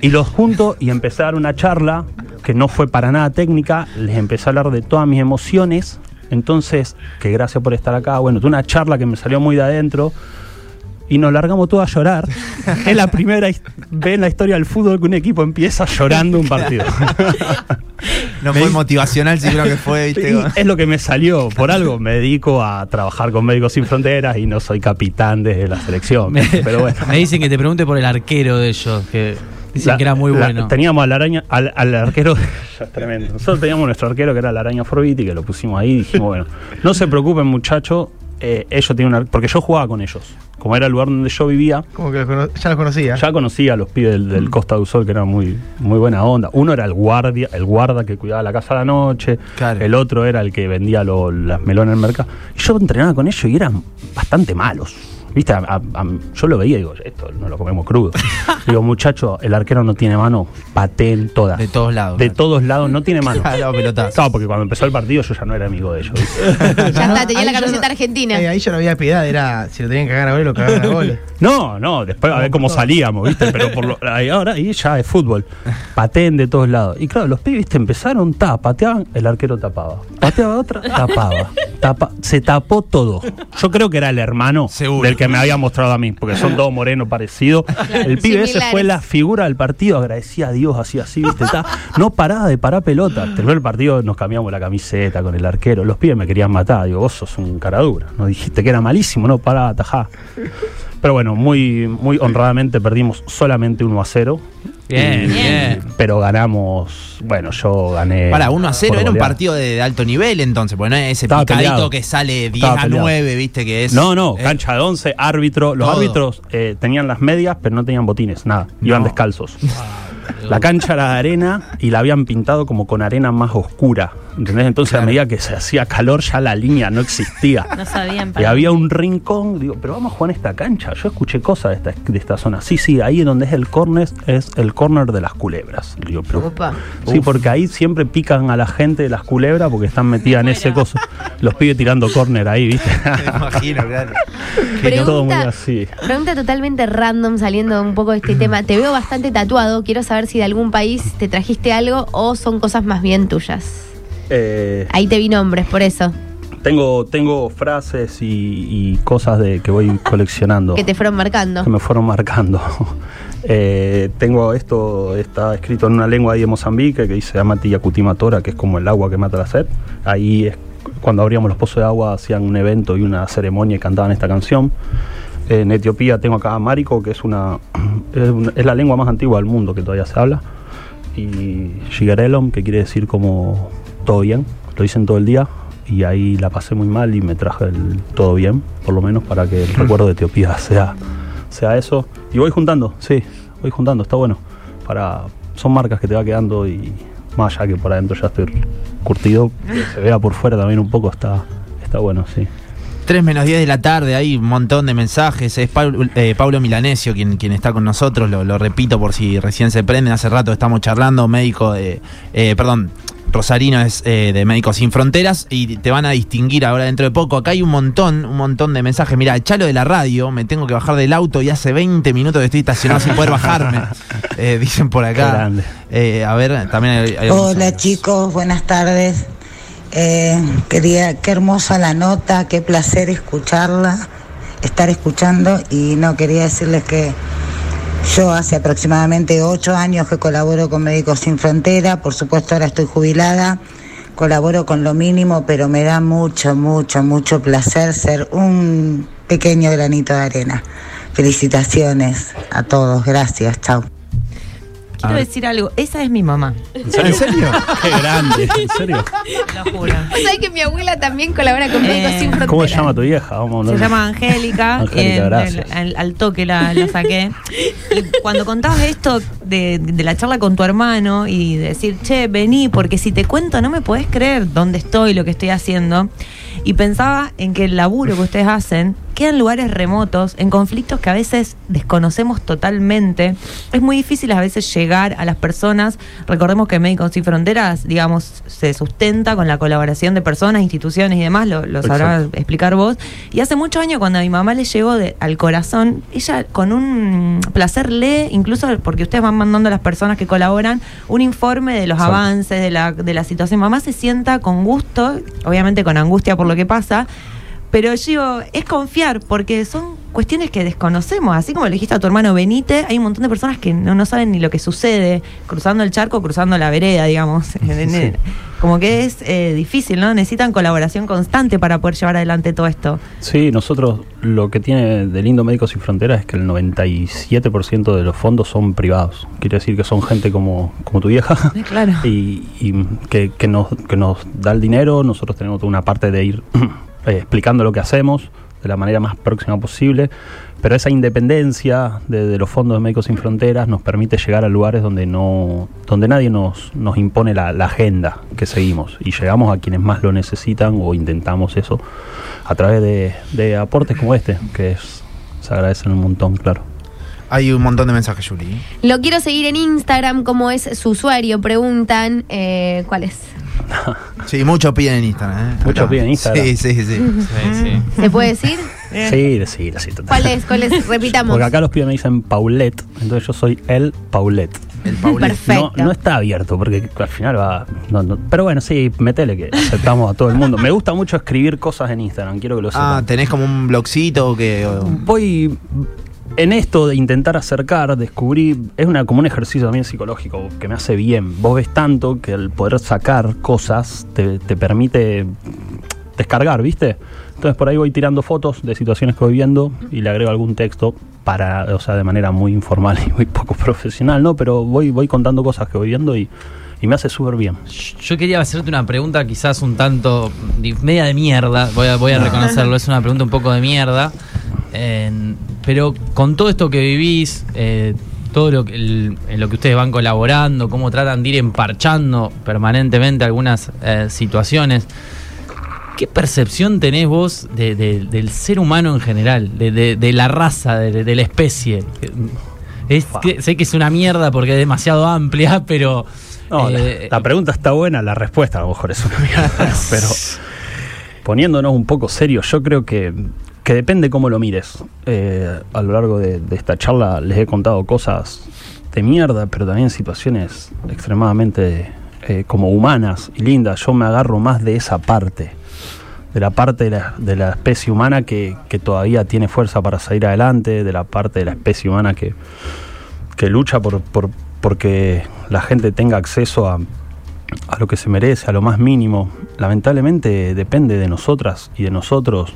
Y los junto y empecé a dar una charla que no fue para nada técnica. Les empecé a hablar de todas mis emociones. Entonces, que gracias por estar acá. Bueno, tuve una charla que me salió muy de adentro. Y nos largamos todos a llorar. es la primera vez en la historia del fútbol que un equipo empieza llorando un partido. No fue motivacional, sí creo que fue, viste. Y es lo que me salió. Por algo me dedico a trabajar con Médicos Sin Fronteras y no soy capitán de la selección. Pero bueno. Me dicen que te pregunte por el arquero de ellos, que dicen La- que era muy la- bueno. Teníamos al araña, al, al arquero, ya es tremendo. Nosotros teníamos nuestro arquero que era la araña Forbiti, que lo pusimos ahí y dijimos, bueno, no se preocupen muchachos, eh, ellos tienen una, porque yo jugaba con ellos. Como era el lugar donde yo vivía, Como que los ya los conocía. ya conocía a los pibes del, del Costa del Sol que eran muy, muy buena onda. Uno era el guardia, el guarda que cuidaba la casa a la noche, Claro. el otro era el que vendía lo- las melones en el mercado. Y yo entrenaba con ellos y eran bastante malos. ¿Viste? A- a- a- yo lo veía y digo, esto no lo comemos crudo. digo, muchacho, el arquero no tiene mano, pateen todas. De todos lados. De todos lados no tiene mano. Claro. Claro, porque cuando empezó el partido yo ya no era amigo de ellos. Ya está, tenía Ahí la camiseta no- argentina. eh, ahí ya no había piedad, era si lo tenían que cagar a goles, lo cagaban a goles. No, no, después a ver cómo salíamos, ¿viste? Pero por lo, ahí ahora ahí ya es fútbol. Pateen de todos lados. Y claro, los pibes ¿viste? empezaron, ta, pateaban, el arquero tapaba. Pateaba otra, tapaba. Tapa, se tapó todo. Yo creo que era el hermano Seguro. del que me había mostrado a mí, porque son todos morenos parecidos. El pibe ese fue la figura del partido, agradecía a Dios, así, así, ¿viste? Ta, no paraba de parar pelota. Terminó el partido, nos cambiamos la camiseta con el arquero. Los pibes me querían matar. Digo, vos sos un cara dura. Nos dijiste que era malísimo, no paraba, atajá. Pero bueno, muy, muy honradamente perdimos solamente 1 a 0. Bien, Y- bien. Pero ganamos, bueno, yo gané. Para 1 a 0 por era un partido de, alto nivel entonces, porque no es ese Estaba picadito peleado. que sale 10 Estaba a peleado. 9, viste que es. No, no, eh, cancha de 11, árbitro. Los Todo. árbitros eh, tenían las medias, pero no tenían botines, nada. Iban descalzos. La cancha era de arena y la habían pintado como con arena más oscura. ¿Entendés? Entonces a medida que se hacía calor ya la línea no existía. No sabían Y para había un rincón, digo, pero vamos a jugar en esta cancha. Yo escuché cosas de esta, de esta zona. Sí, sí, ahí donde es el corner es el corner de las culebras. Digo, pero- Opa. sí, porque ahí siempre pican a la gente de las culebras porque están metidas en ese coso. Los pibes tirando corner ahí, ¿viste? Me imagino, claro. Pregunta- Todo muy así. Pregunta totalmente random saliendo un poco de este tema. Te veo bastante tatuado. Quiero saber si de algún país te trajiste algo o son cosas más bien tuyas. Eh, Ahí te vi nombres, por eso. tengo, tengo frases y, y cosas de que voy coleccionando. Que te fueron marcando. que me fueron marcando. Eh, tengo esto, está escrito en una lengua ahí de Mozambique que dice Amati Yakutima Tora, que es como el agua que mata la sed. Ahí es cuando abríamos los pozos de agua hacían un evento y una ceremonia y cantaban esta canción. En Etiopía tengo acá Mariko, que es una, es una- es la lengua más antigua del mundo que todavía se habla. Y Shigarelom, que quiere decir como todo bien, lo dicen todo el día. Y ahí la pasé muy mal y me traje el todo bien, por lo menos para que el recuerdo de Etiopía sea, sea eso. Y voy juntando, sí, voy juntando, está bueno. Para, son marcas que te va quedando y más allá que por adentro ya estoy curtido, que se vea por fuera también un poco, está, está bueno, sí. 3 menos 10 de la tarde, hay un montón de mensajes. Es Pablo, eh, Pablo Milanesio quien, quien está con nosotros, lo, lo repito por si recién se prenden. Hace rato estamos charlando, médico de. eh, perdón. Rosarino es eh, de Médicos Sin Fronteras y te van a distinguir ahora dentro de poco. Acá hay un montón, un montón de mensajes. Mira, echalo de la radio, me tengo que bajar del auto y hace 20 minutos que estoy estacionado sin poder bajarme. Eh, dicen por acá. Qué grande. Eh, a ver, también hay, hay Hola chicos, buenas tardes. Eh, quería, qué hermosa la nota, qué placer escucharla, estar escuchando y no quería decirles que yo hace aproximadamente ocho años que colaboro con Médicos Sin Frontera, por supuesto ahora estoy jubilada, colaboro con lo mínimo, pero me da mucho, mucho, mucho placer ser un pequeño granito de arena. Felicitaciones a todos, gracias, chao. Quiero decir algo, esa es mi mamá. ¿En serio? ¿En serio? Qué grande, ¿en serio? Lo juro. ¿Vos sabés que mi abuela también colabora con Médicos Eh, Sin Fronteras? ¿Cómo se llama tu vieja? Vamos a Se hablar. llama Angélica. Angélica, gracias. al, al toque la, la saqué. Y cuando contabas esto de, de la charla con tu hermano y decir, che, vení, porque si te cuento no me podés creer dónde estoy, lo que estoy haciendo. Y pensaba en que el laburo que ustedes hacen queda en lugares remotos, en conflictos que a veces desconocemos totalmente. Es muy difícil a veces llegar a las personas. Recordemos que Médicos Sin Fronteras, digamos, se sustenta con la colaboración de personas, instituciones y demás, lo, lo sabrás explicar vos. Y hace muchos años cuando a mi mamá le llegó de- al corazón, ella con un placer lee, incluso porque ustedes van mandando a las personas que colaboran, un informe de los Exacto. avances, de la, de la situación. Mamá se sienta con gusto, obviamente con angustia por lo que pasa. Pero digo, es confiar, porque son cuestiones que desconocemos. Así como le dijiste a tu hermano Benite, hay un montón de personas que no, no saben ni lo que sucede cruzando el charco, cruzando la vereda, digamos. Sí. Como que es eh, difícil, ¿no? Necesitan colaboración constante para poder llevar adelante todo esto. Sí, nosotros lo que tiene de lindo Médicos Sin Fronteras es que el 97% de los fondos son privados. Quiere decir que son gente como, como tu vieja. Eh, Claro. y, y que, que nos, que nos da el dinero. Nosotros tenemos una parte de ir eh, explicando lo que hacemos de la manera más próxima posible. Pero esa independencia de, de los fondos de Médicos Sin Fronteras nos permite llegar a lugares donde no donde nadie nos, nos impone la, la agenda que seguimos. Y llegamos a quienes más lo necesitan o intentamos eso a través de, de aportes como este, que es, se agradecen un montón, claro. Hay un montón de mensajes, Juli. Lo quiero seguir en Instagram, ¿cómo es su usuario? Preguntan, eh, ¿cuál es? Sí, mucho piden en Instagram. ¿eh? Mucho Acá. piden en Instagram. Sí, sí, sí. Sí, sí. ¿Se puede decir? Sí, sí, sí, total. ¿Cuál es? ¿Cuál es? Repitamos. Porque acá los pibes me dicen Paulette, entonces yo soy el Paulette. El Paulette. Perfecto. No, no está abierto porque al final va. no, no. pero bueno, sí, metele que aceptamos a todo el mundo. Me gusta mucho escribir cosas en Instagram, quiero que lo Ah, sepan. tenés como un blogcito que. Voy en esto de intentar acercar, descubrir, es una, como un ejercicio también psicológico que me hace bien. Vos ves tanto que el poder sacar cosas te, te permite descargar, ¿viste? Entonces por ahí voy tirando fotos de situaciones que voy viendo y le agrego algún texto para, o sea, de manera muy informal y muy poco profesional, ¿no? Pero voy, voy contando cosas que voy viendo y, y me hace súper bien. Yo quería hacerte una pregunta quizás un tanto di- media de mierda, voy a, voy a reconocerlo, es una pregunta un poco de mierda, en- pero con todo esto que vivís, eh, todo lo que, el- en lo que ustedes van colaborando, cómo tratan de ir emparchando permanentemente algunas eh, situaciones, ¿qué percepción tenés vos de- de- del ser humano en general, de, de- de la raza, de, de la especie? Es que- sé que es una mierda porque es demasiado amplia, pero... No, la- eh, la, pregunta está buena, la respuesta a lo mejor es una mierda. pero poniéndonos un poco serios, yo creo que, que depende cómo lo mires. Eh, a lo largo de, de esta charla les he contado cosas de mierda, pero también situaciones extremadamente eh, como humanas y lindas. Yo me agarro más de esa parte, de la parte de la, de la especie humana que, que todavía tiene fuerza para salir adelante, de la parte de la especie humana que, que lucha por, por porque la gente tenga acceso a, a lo que se merece, a lo más mínimo. Lamentablemente depende de nosotras y de nosotros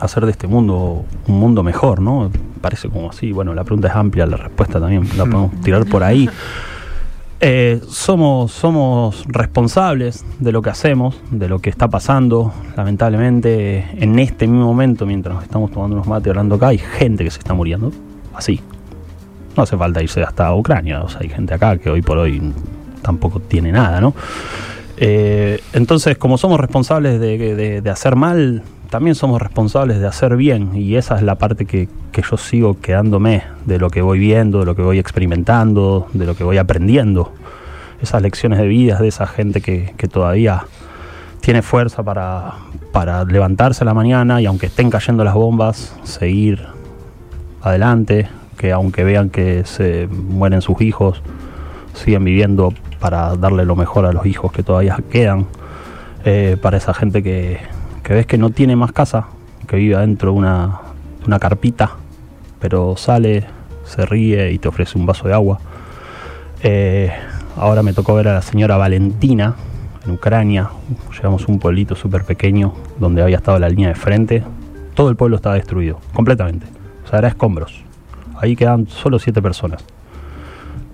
hacer de este mundo un mundo mejor, ¿no? Parece como así. Bueno, la pregunta es amplia, la respuesta también la podemos tirar por ahí. Eh, somos, somos responsables de lo que hacemos, de lo que está pasando. Lamentablemente, en este mismo momento, mientras nos estamos tomando unos mates hablando acá, hay gente que se está muriendo. Así. No hace falta irse hasta Ucrania. O sea, hay gente acá que hoy por hoy tampoco tiene nada, ¿no? Eh, entonces, como somos responsables de, de- hacer mal, también somos responsables de hacer bien y esa es la parte que, que yo sigo quedándome de lo que voy viendo, de lo que voy experimentando, de lo que voy aprendiendo. Esas lecciones de vida de esa gente que, que todavía tiene fuerza para, para levantarse a la mañana y aunque estén cayendo las bombas, seguir adelante, que aunque vean que se mueren sus hijos, siguen viviendo para darle lo mejor a los hijos que todavía quedan, Eh, para esa gente que, que ves que no tiene más casa, que vive adentro de una, una carpita, pero sale, se ríe y te ofrece un vaso de agua. Eh, ahora me tocó ver a la señora Valentina en Ucrania. Llegamos a un pueblito súper pequeño donde había estado la línea de frente. Todo el pueblo estaba destruido, completamente. O sea, era escombros. Ahí quedaban solo siete personas.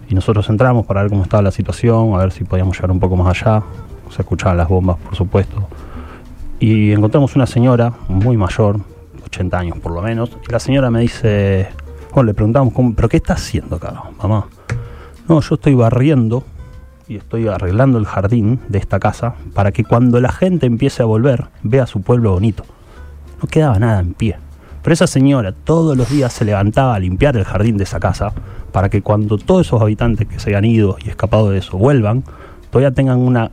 Y nosotros entramos para ver cómo estaba la situación, a ver si podíamos llegar un poco más allá. Se escuchaban las bombas, por supuesto. Y encontramos una señora muy mayor, 80 años por lo menos. Y la señora me dice, bueno, le preguntamos, ¿cómo- ¿pero qué está haciendo acá, mamá? No, yo estoy barriendo y estoy arreglando el jardín de esta casa para que cuando la gente empiece a volver vea su pueblo bonito. No quedaba nada en pie. Pero esa señora todos los días se levantaba a limpiar el jardín de esa casa para que cuando todos esos habitantes que se hayan ido y escapado de eso vuelvan, todavía tengan una,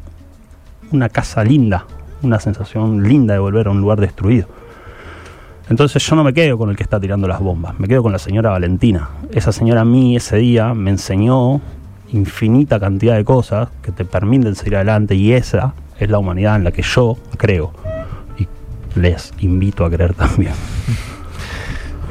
una casa linda, una sensación linda de volver a un lugar destruido. Entonces yo no me quedo con el que está tirando las bombas, me quedo con la señora Valentina. Esa señora a mí ese día me enseñó infinita cantidad de cosas que te permiten seguir adelante y esa es la humanidad en la que yo creo y les invito a creer también.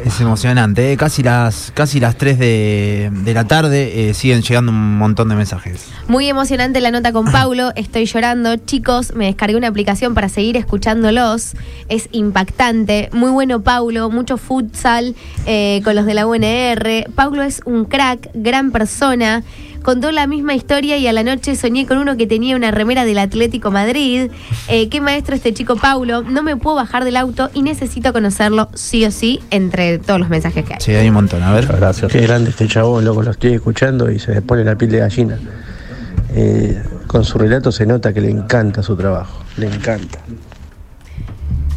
Es emocionante, ¿eh? casi las casi las 3 de, de la tarde eh, siguen llegando un montón de mensajes. Muy emocionante la nota con Paulo, estoy llorando. Chicos, me descargué una aplicación para seguir escuchándolos. Es impactante. Muy bueno Paulo, mucho futsal eh, con los de la UNR. Paulo es un crack, gran persona. Contó la misma historia y a la noche soñé con uno que tenía una remera del Atlético Madrid. Eh, qué maestro este chico Paulo. No me puedo bajar del auto y necesito conocerlo sí o sí entre todos los mensajes que hay. Sí, hay un montón, a ver. Muchas gracias. Qué grande este chabón, loco, lo estoy escuchando y se me pone la piel de gallina. Eh, con su relato se nota que le encanta su trabajo, le encanta.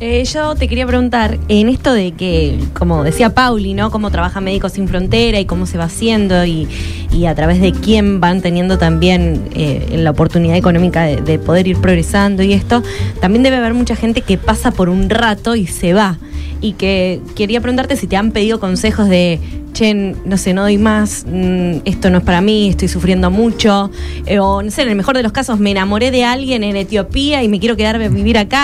Eh, yo te quería preguntar, en esto de que, como decía Pauli, ¿no? Cómo trabaja Médicos Sin Frontera y cómo se va haciendo y, y a través de quién van teniendo también eh, la oportunidad económica de, de poder ir progresando y esto, también debe haber mucha gente que pasa por un rato y se va. Y que quería preguntarte si te han pedido consejos de, che, no sé, no doy más, mm, esto no es para mí, estoy sufriendo mucho, eh, o no sé, en el mejor de los casos me enamoré de alguien en Etiopía y me quiero quedar a vivir acá.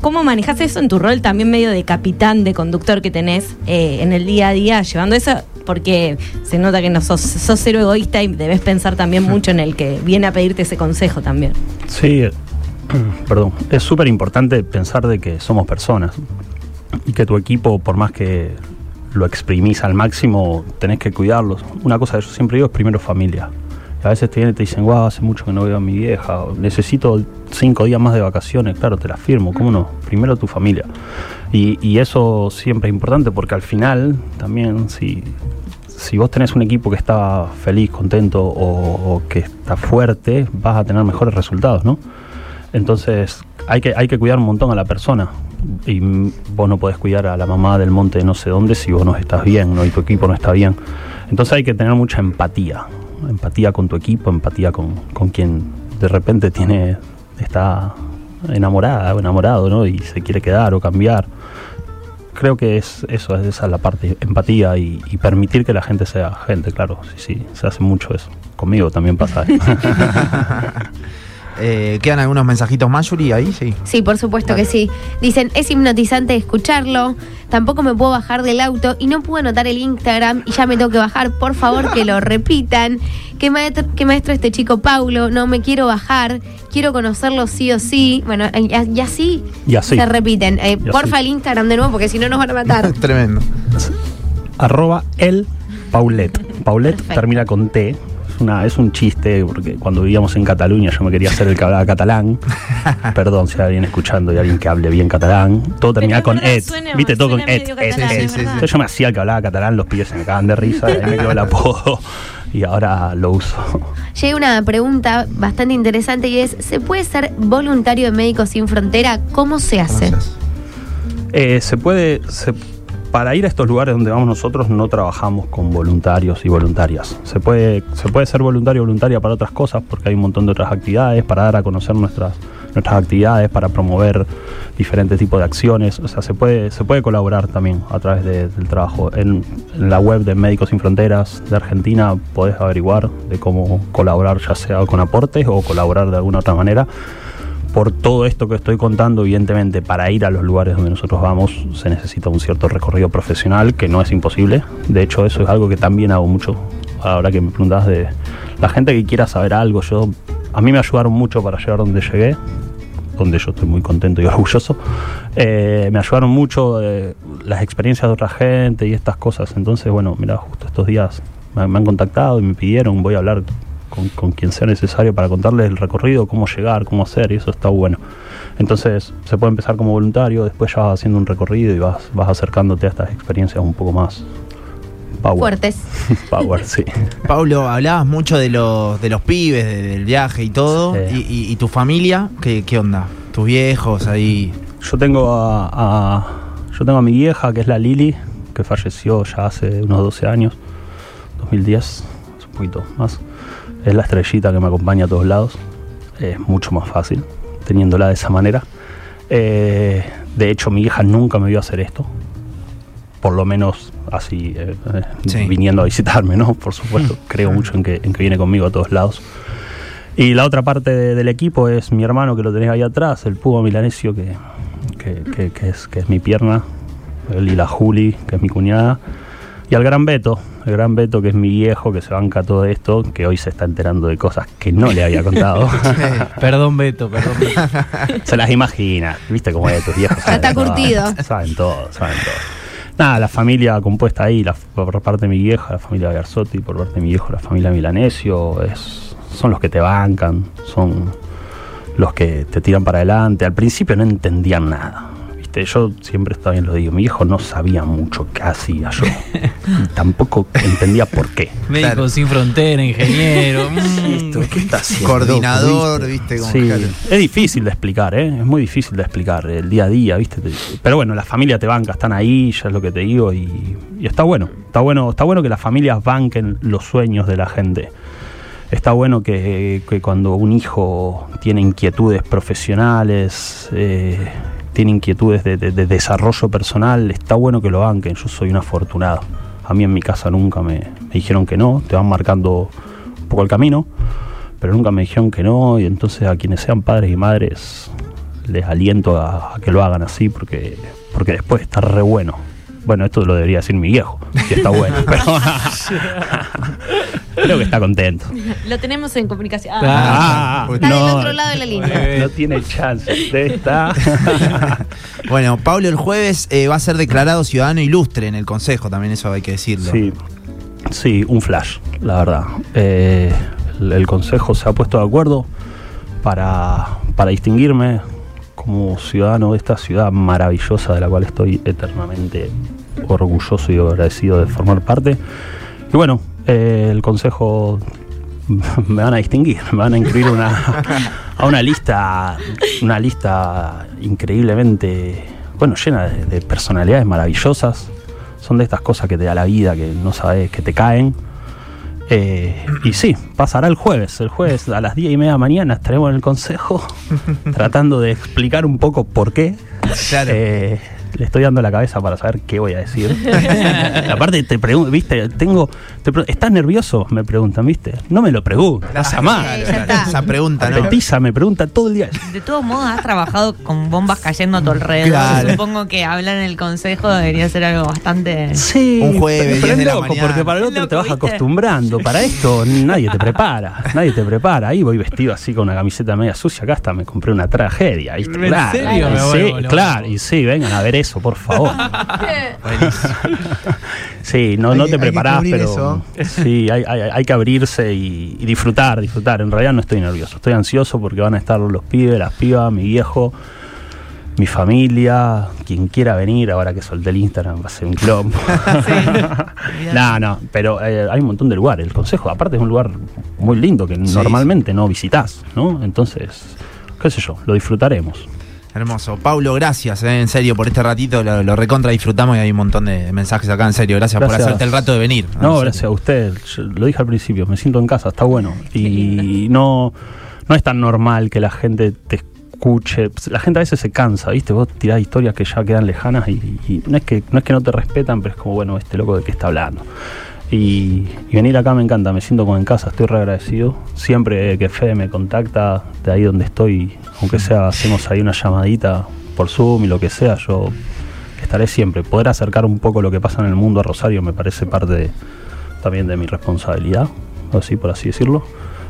¿Cómo manejas eso en tu rol también medio de capitán, de conductor que tenés eh, en el día a día, llevando eso? Porque se nota que no sos, sos cero egoísta y debes pensar también mucho en el que viene a pedirte ese consejo también. Sí, eh, perdón. Es súper importante pensar de que somos personas y que tu equipo, por más que lo exprimís al máximo, tenés que cuidarlos. Una cosa que yo siempre digo es primero familia. A veces te vienen y te dicen, guau, hace mucho que no veo a mi vieja, o necesito cinco días más de vacaciones. Claro, te la firmo, ¿cómo no? Primero tu familia. Y, y eso siempre es importante porque al final también si, si vos tenés un equipo que está feliz, contento o, o que está fuerte, vas a tener mejores resultados, ¿no? Entonces hay que, hay que cuidar un montón a la persona. Y vos no podés cuidar a la mamá del monte de no sé dónde si vos no estás bien, ¿no? Y tu equipo no está bien. Entonces hay que tener mucha empatía. Empatía con tu equipo, empatía con, con quien de repente tiene, está enamorada o enamorado, ¿no? Y se quiere quedar o cambiar. Creo que es eso, es esa la parte, empatía y, permitir que la gente sea gente, claro, sí, sí, se hace mucho eso. Conmigo también pasa. ¿eh? ¿Quedan algunos mensajitos más, Yuri? Ahí, sí. Sí, por supuesto que sí. Dicen, es hipnotizante escucharlo, tampoco me puedo bajar del auto y no puedo anotar el Instagram y ya me tengo que bajar, por favor que lo repitan. ¿Qué maestro, qué maestro este chico Paulo? No me quiero bajar, quiero conocerlo sí o sí. Bueno, y, y así, Y así. se repiten. Eh, así. porfa el Instagram de nuevo porque si no nos van a matar. Tremendo. arroba el Paulet. Paulet Perfecto. termina con T. Es, una, es un chiste, porque cuando vivíamos en Cataluña yo me quería hacer el que hablaba catalán. Perdón si hay alguien escuchando y alguien que hable bien catalán. Todo termina es con et. suena- ¿Viste? Todo con et. et, verdad. Entonces yo me hacía el que hablaba catalán, los pibes se me cagan de risa, y ahí me quedó el apodo. Y ahora lo uso. Llega una pregunta bastante interesante y es, ¿se puede ser voluntario de Médicos Sin Frontera? ¿Cómo se hace? Entonces, Eh, se puede. se- para ir a estos lugares donde vamos nosotros no trabajamos con voluntarios y voluntarias. Se puede, se puede ser voluntario o voluntaria para otras cosas porque hay un montón de otras actividades, para dar a conocer nuestras, nuestras actividades, para promover diferentes tipos de acciones. O sea, se puede, se puede colaborar también a través de- del trabajo. En, en la web de Médicos Sin Fronteras de Argentina podés averiguar de cómo colaborar, ya sea con aportes o colaborar de alguna otra manera por todo esto que estoy contando, evidentemente, para ir a los lugares donde nosotros vamos se necesita un cierto recorrido profesional, que no es imposible. De hecho, eso es algo que también hago mucho. Ahora que me preguntas de la gente que quiera saber algo, yo a mí me ayudaron mucho para llegar donde llegué, donde yo estoy muy contento y orgulloso. Eh, me ayudaron mucho eh, las experiencias de otra gente y estas cosas. Entonces, bueno, mira, justo estos días me, me han contactado y me pidieron, voy a hablar con, con quien sea necesario para contarles el recorrido, cómo llegar, cómo hacer, y eso está bueno. Entonces se puede empezar como voluntario, después ya vas haciendo un recorrido y vas, vas acercándote a estas experiencias un poco más power. Fuertes. Power, sí. Pablo, hablabas mucho de los, de los pibes, de- del viaje y todo. Sí. Y, y- y tu familia? ¿Qué, ¿Qué onda? ¿Tus viejos ahí? Yo tengo a, a- yo tengo a mi vieja, que es la Lili, que falleció ya hace unos 12 años, 2010, hace un poquito más. Es la estrellita que me acompaña a todos lados. Es mucho más fácil teniéndola de esa manera. Eh, de hecho, mi hija nunca me vio hacer esto. Por lo menos así, eh, eh, Sí. viniendo a visitarme, ¿no? Por supuesto, creo mucho en que, en que viene conmigo a todos lados. Y la otra parte de- del equipo es mi hermano que lo tenés ahí atrás, el Puma Milanesio, que, que, que- es, que es mi pierna, él y la Juli, que es mi cuñada, y al gran Beto, el gran Beto que es mi viejo, que se banca todo esto, que hoy se está enterando de cosas que no le había contado. Perdón, Beto, perdón. Beto. se las imagina, viste cómo es tus viejos. Ya está saben todo, curtido. Saben todo, saben todo. Nada, la familia compuesta ahí, la, por parte de mi vieja, la familia Garzotti, por parte de mi viejo, la familia Milanesio, es, son los que te bancan, son los que te tiran para adelante. Al principio no entendían nada. ¿Viste? Yo siempre está bien lo digo, mi viejo no sabía mucho qué hacía yo. Y tampoco entendía por qué. Médico Claro. sin frontera, ingeniero. mm. Esto, ¿Qué está haciendo? Coordinador, ¿Viste? Sí, claro. es difícil de explicar, ¿eh? es muy difícil de explicar el día a día, ¿viste? Te- Pero bueno, la familia te banca, están ahí, ya es lo que te digo, y, y está bueno, está bueno, está bueno que las familias banquen los sueños de la gente. Está bueno que, que cuando un hijo tiene inquietudes profesionales, eh, tiene inquietudes de, de- de desarrollo personal, está bueno que lo banquen. Yo soy un afortunado. A mí en mi casa nunca me, me dijeron que no, te van marcando un poco el camino, pero nunca me dijeron que no, y entonces a quienes sean padres y madres les aliento a, a que lo hagan así porque, porque después está re bueno. Bueno, esto lo debería decir mi viejo, que está bueno, pero creo que está contento. Lo tenemos en comunicación. Ah, Ah, Está del otro lado de la línea. no tiene chance. Usted está. Bueno, Pablo el jueves eh, va a ser declarado ciudadano ilustre en el Consejo, también eso hay que decirlo. Sí, sí, un flash, la verdad. Eh, el, el Consejo se ha puesto de acuerdo para, para distinguirme como ciudadano de esta ciudad maravillosa de la cual estoy eternamente orgulloso y agradecido de formar parte. Y bueno, eh, el Consejo me van a distinguir, me van a incluir una, a una lista, una lista increíblemente, bueno, llena de, de personalidades maravillosas. Son de estas cosas que te da la vida, que no sabes, que te caen. Eh, y sí, pasará el jueves. El jueves a las 10 y media de la mañana estaremos en el consejo tratando de explicar un poco por qué. Claro. Eh, le estoy dando la cabeza para saber qué voy a decir. Aparte, te pregunto, ¿viste? Tengo. te pre- ¿Estás nervioso? Me preguntan, ¿viste? No me lo preguntan, no sea más. Claro, ya claro, está. Esa pregunta, ¿no? Petiza me pregunta todo el día. De todos modos, has trabajado con bombas cayendo a tu alrededor. Claro. Supongo que hablar en el consejo debería ser algo bastante. Sí, Un jueves, pero, 10 pero de es loco, porque para el otro Loco, te vas ¿viste? acostumbrando. Para esto nadie te prepara, nadie te prepara. Ahí voy vestido así con una camiseta media sucia. Acá hasta me compré una tragedia. ¿viste? ¿En Claro, serio? Me sí, vuelvo claro, y sí, vengan a ver eso, por favor. Sí, no, Hay no te preparás, pero eso. sí, hay, hay- hay que abrirse y, y disfrutar, disfrutar. En realidad no estoy nervioso, estoy ansioso porque van a estar los pibes, las pibas, mi viejo, mi familia, quien quiera venir, ahora que solté el Instagram va a ser un clon. no, no, pero eh, hay un montón de lugares. El consejo, aparte, es un lugar muy lindo que Sí, normalmente no visitas, ¿no? Entonces, qué sé yo, lo disfrutaremos. Hermoso. Paulo, gracias, eh, en serio, por este ratito. Lo, lo recontra disfrutamos y hay un montón de mensajes acá, en serio. Gracias, por hacerte el rato de venir. No, gracias a usted. Yo lo dije al principio, me siento en casa, está bueno. Y no, no es tan normal que la gente te escuche. La gente a veces se cansa, ¿viste? Vos tirás historias que ya quedan lejanas y, y no, es que, no es que no te respetan, pero es como, bueno, este loco de qué está hablando. Y, y venir acá me encanta, me siento como en casa, estoy re agradecido. Siempre que Fede me contacta de ahí donde estoy, aunque sea, hacemos ahí una llamadita por Zoom y lo que sea, yo estaré siempre. Poder acercar un poco lo que pasa en el mundo a Rosario me parece parte de- también de mi responsabilidad, así por así decirlo.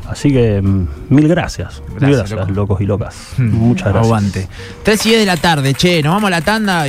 Así que mm, mil gracias. mil Gracias, gracias, loco. locos y locas. Mm, Muchas gracias. Aguante. 3 y 10 de la tarde, che, nos vamos a la tanda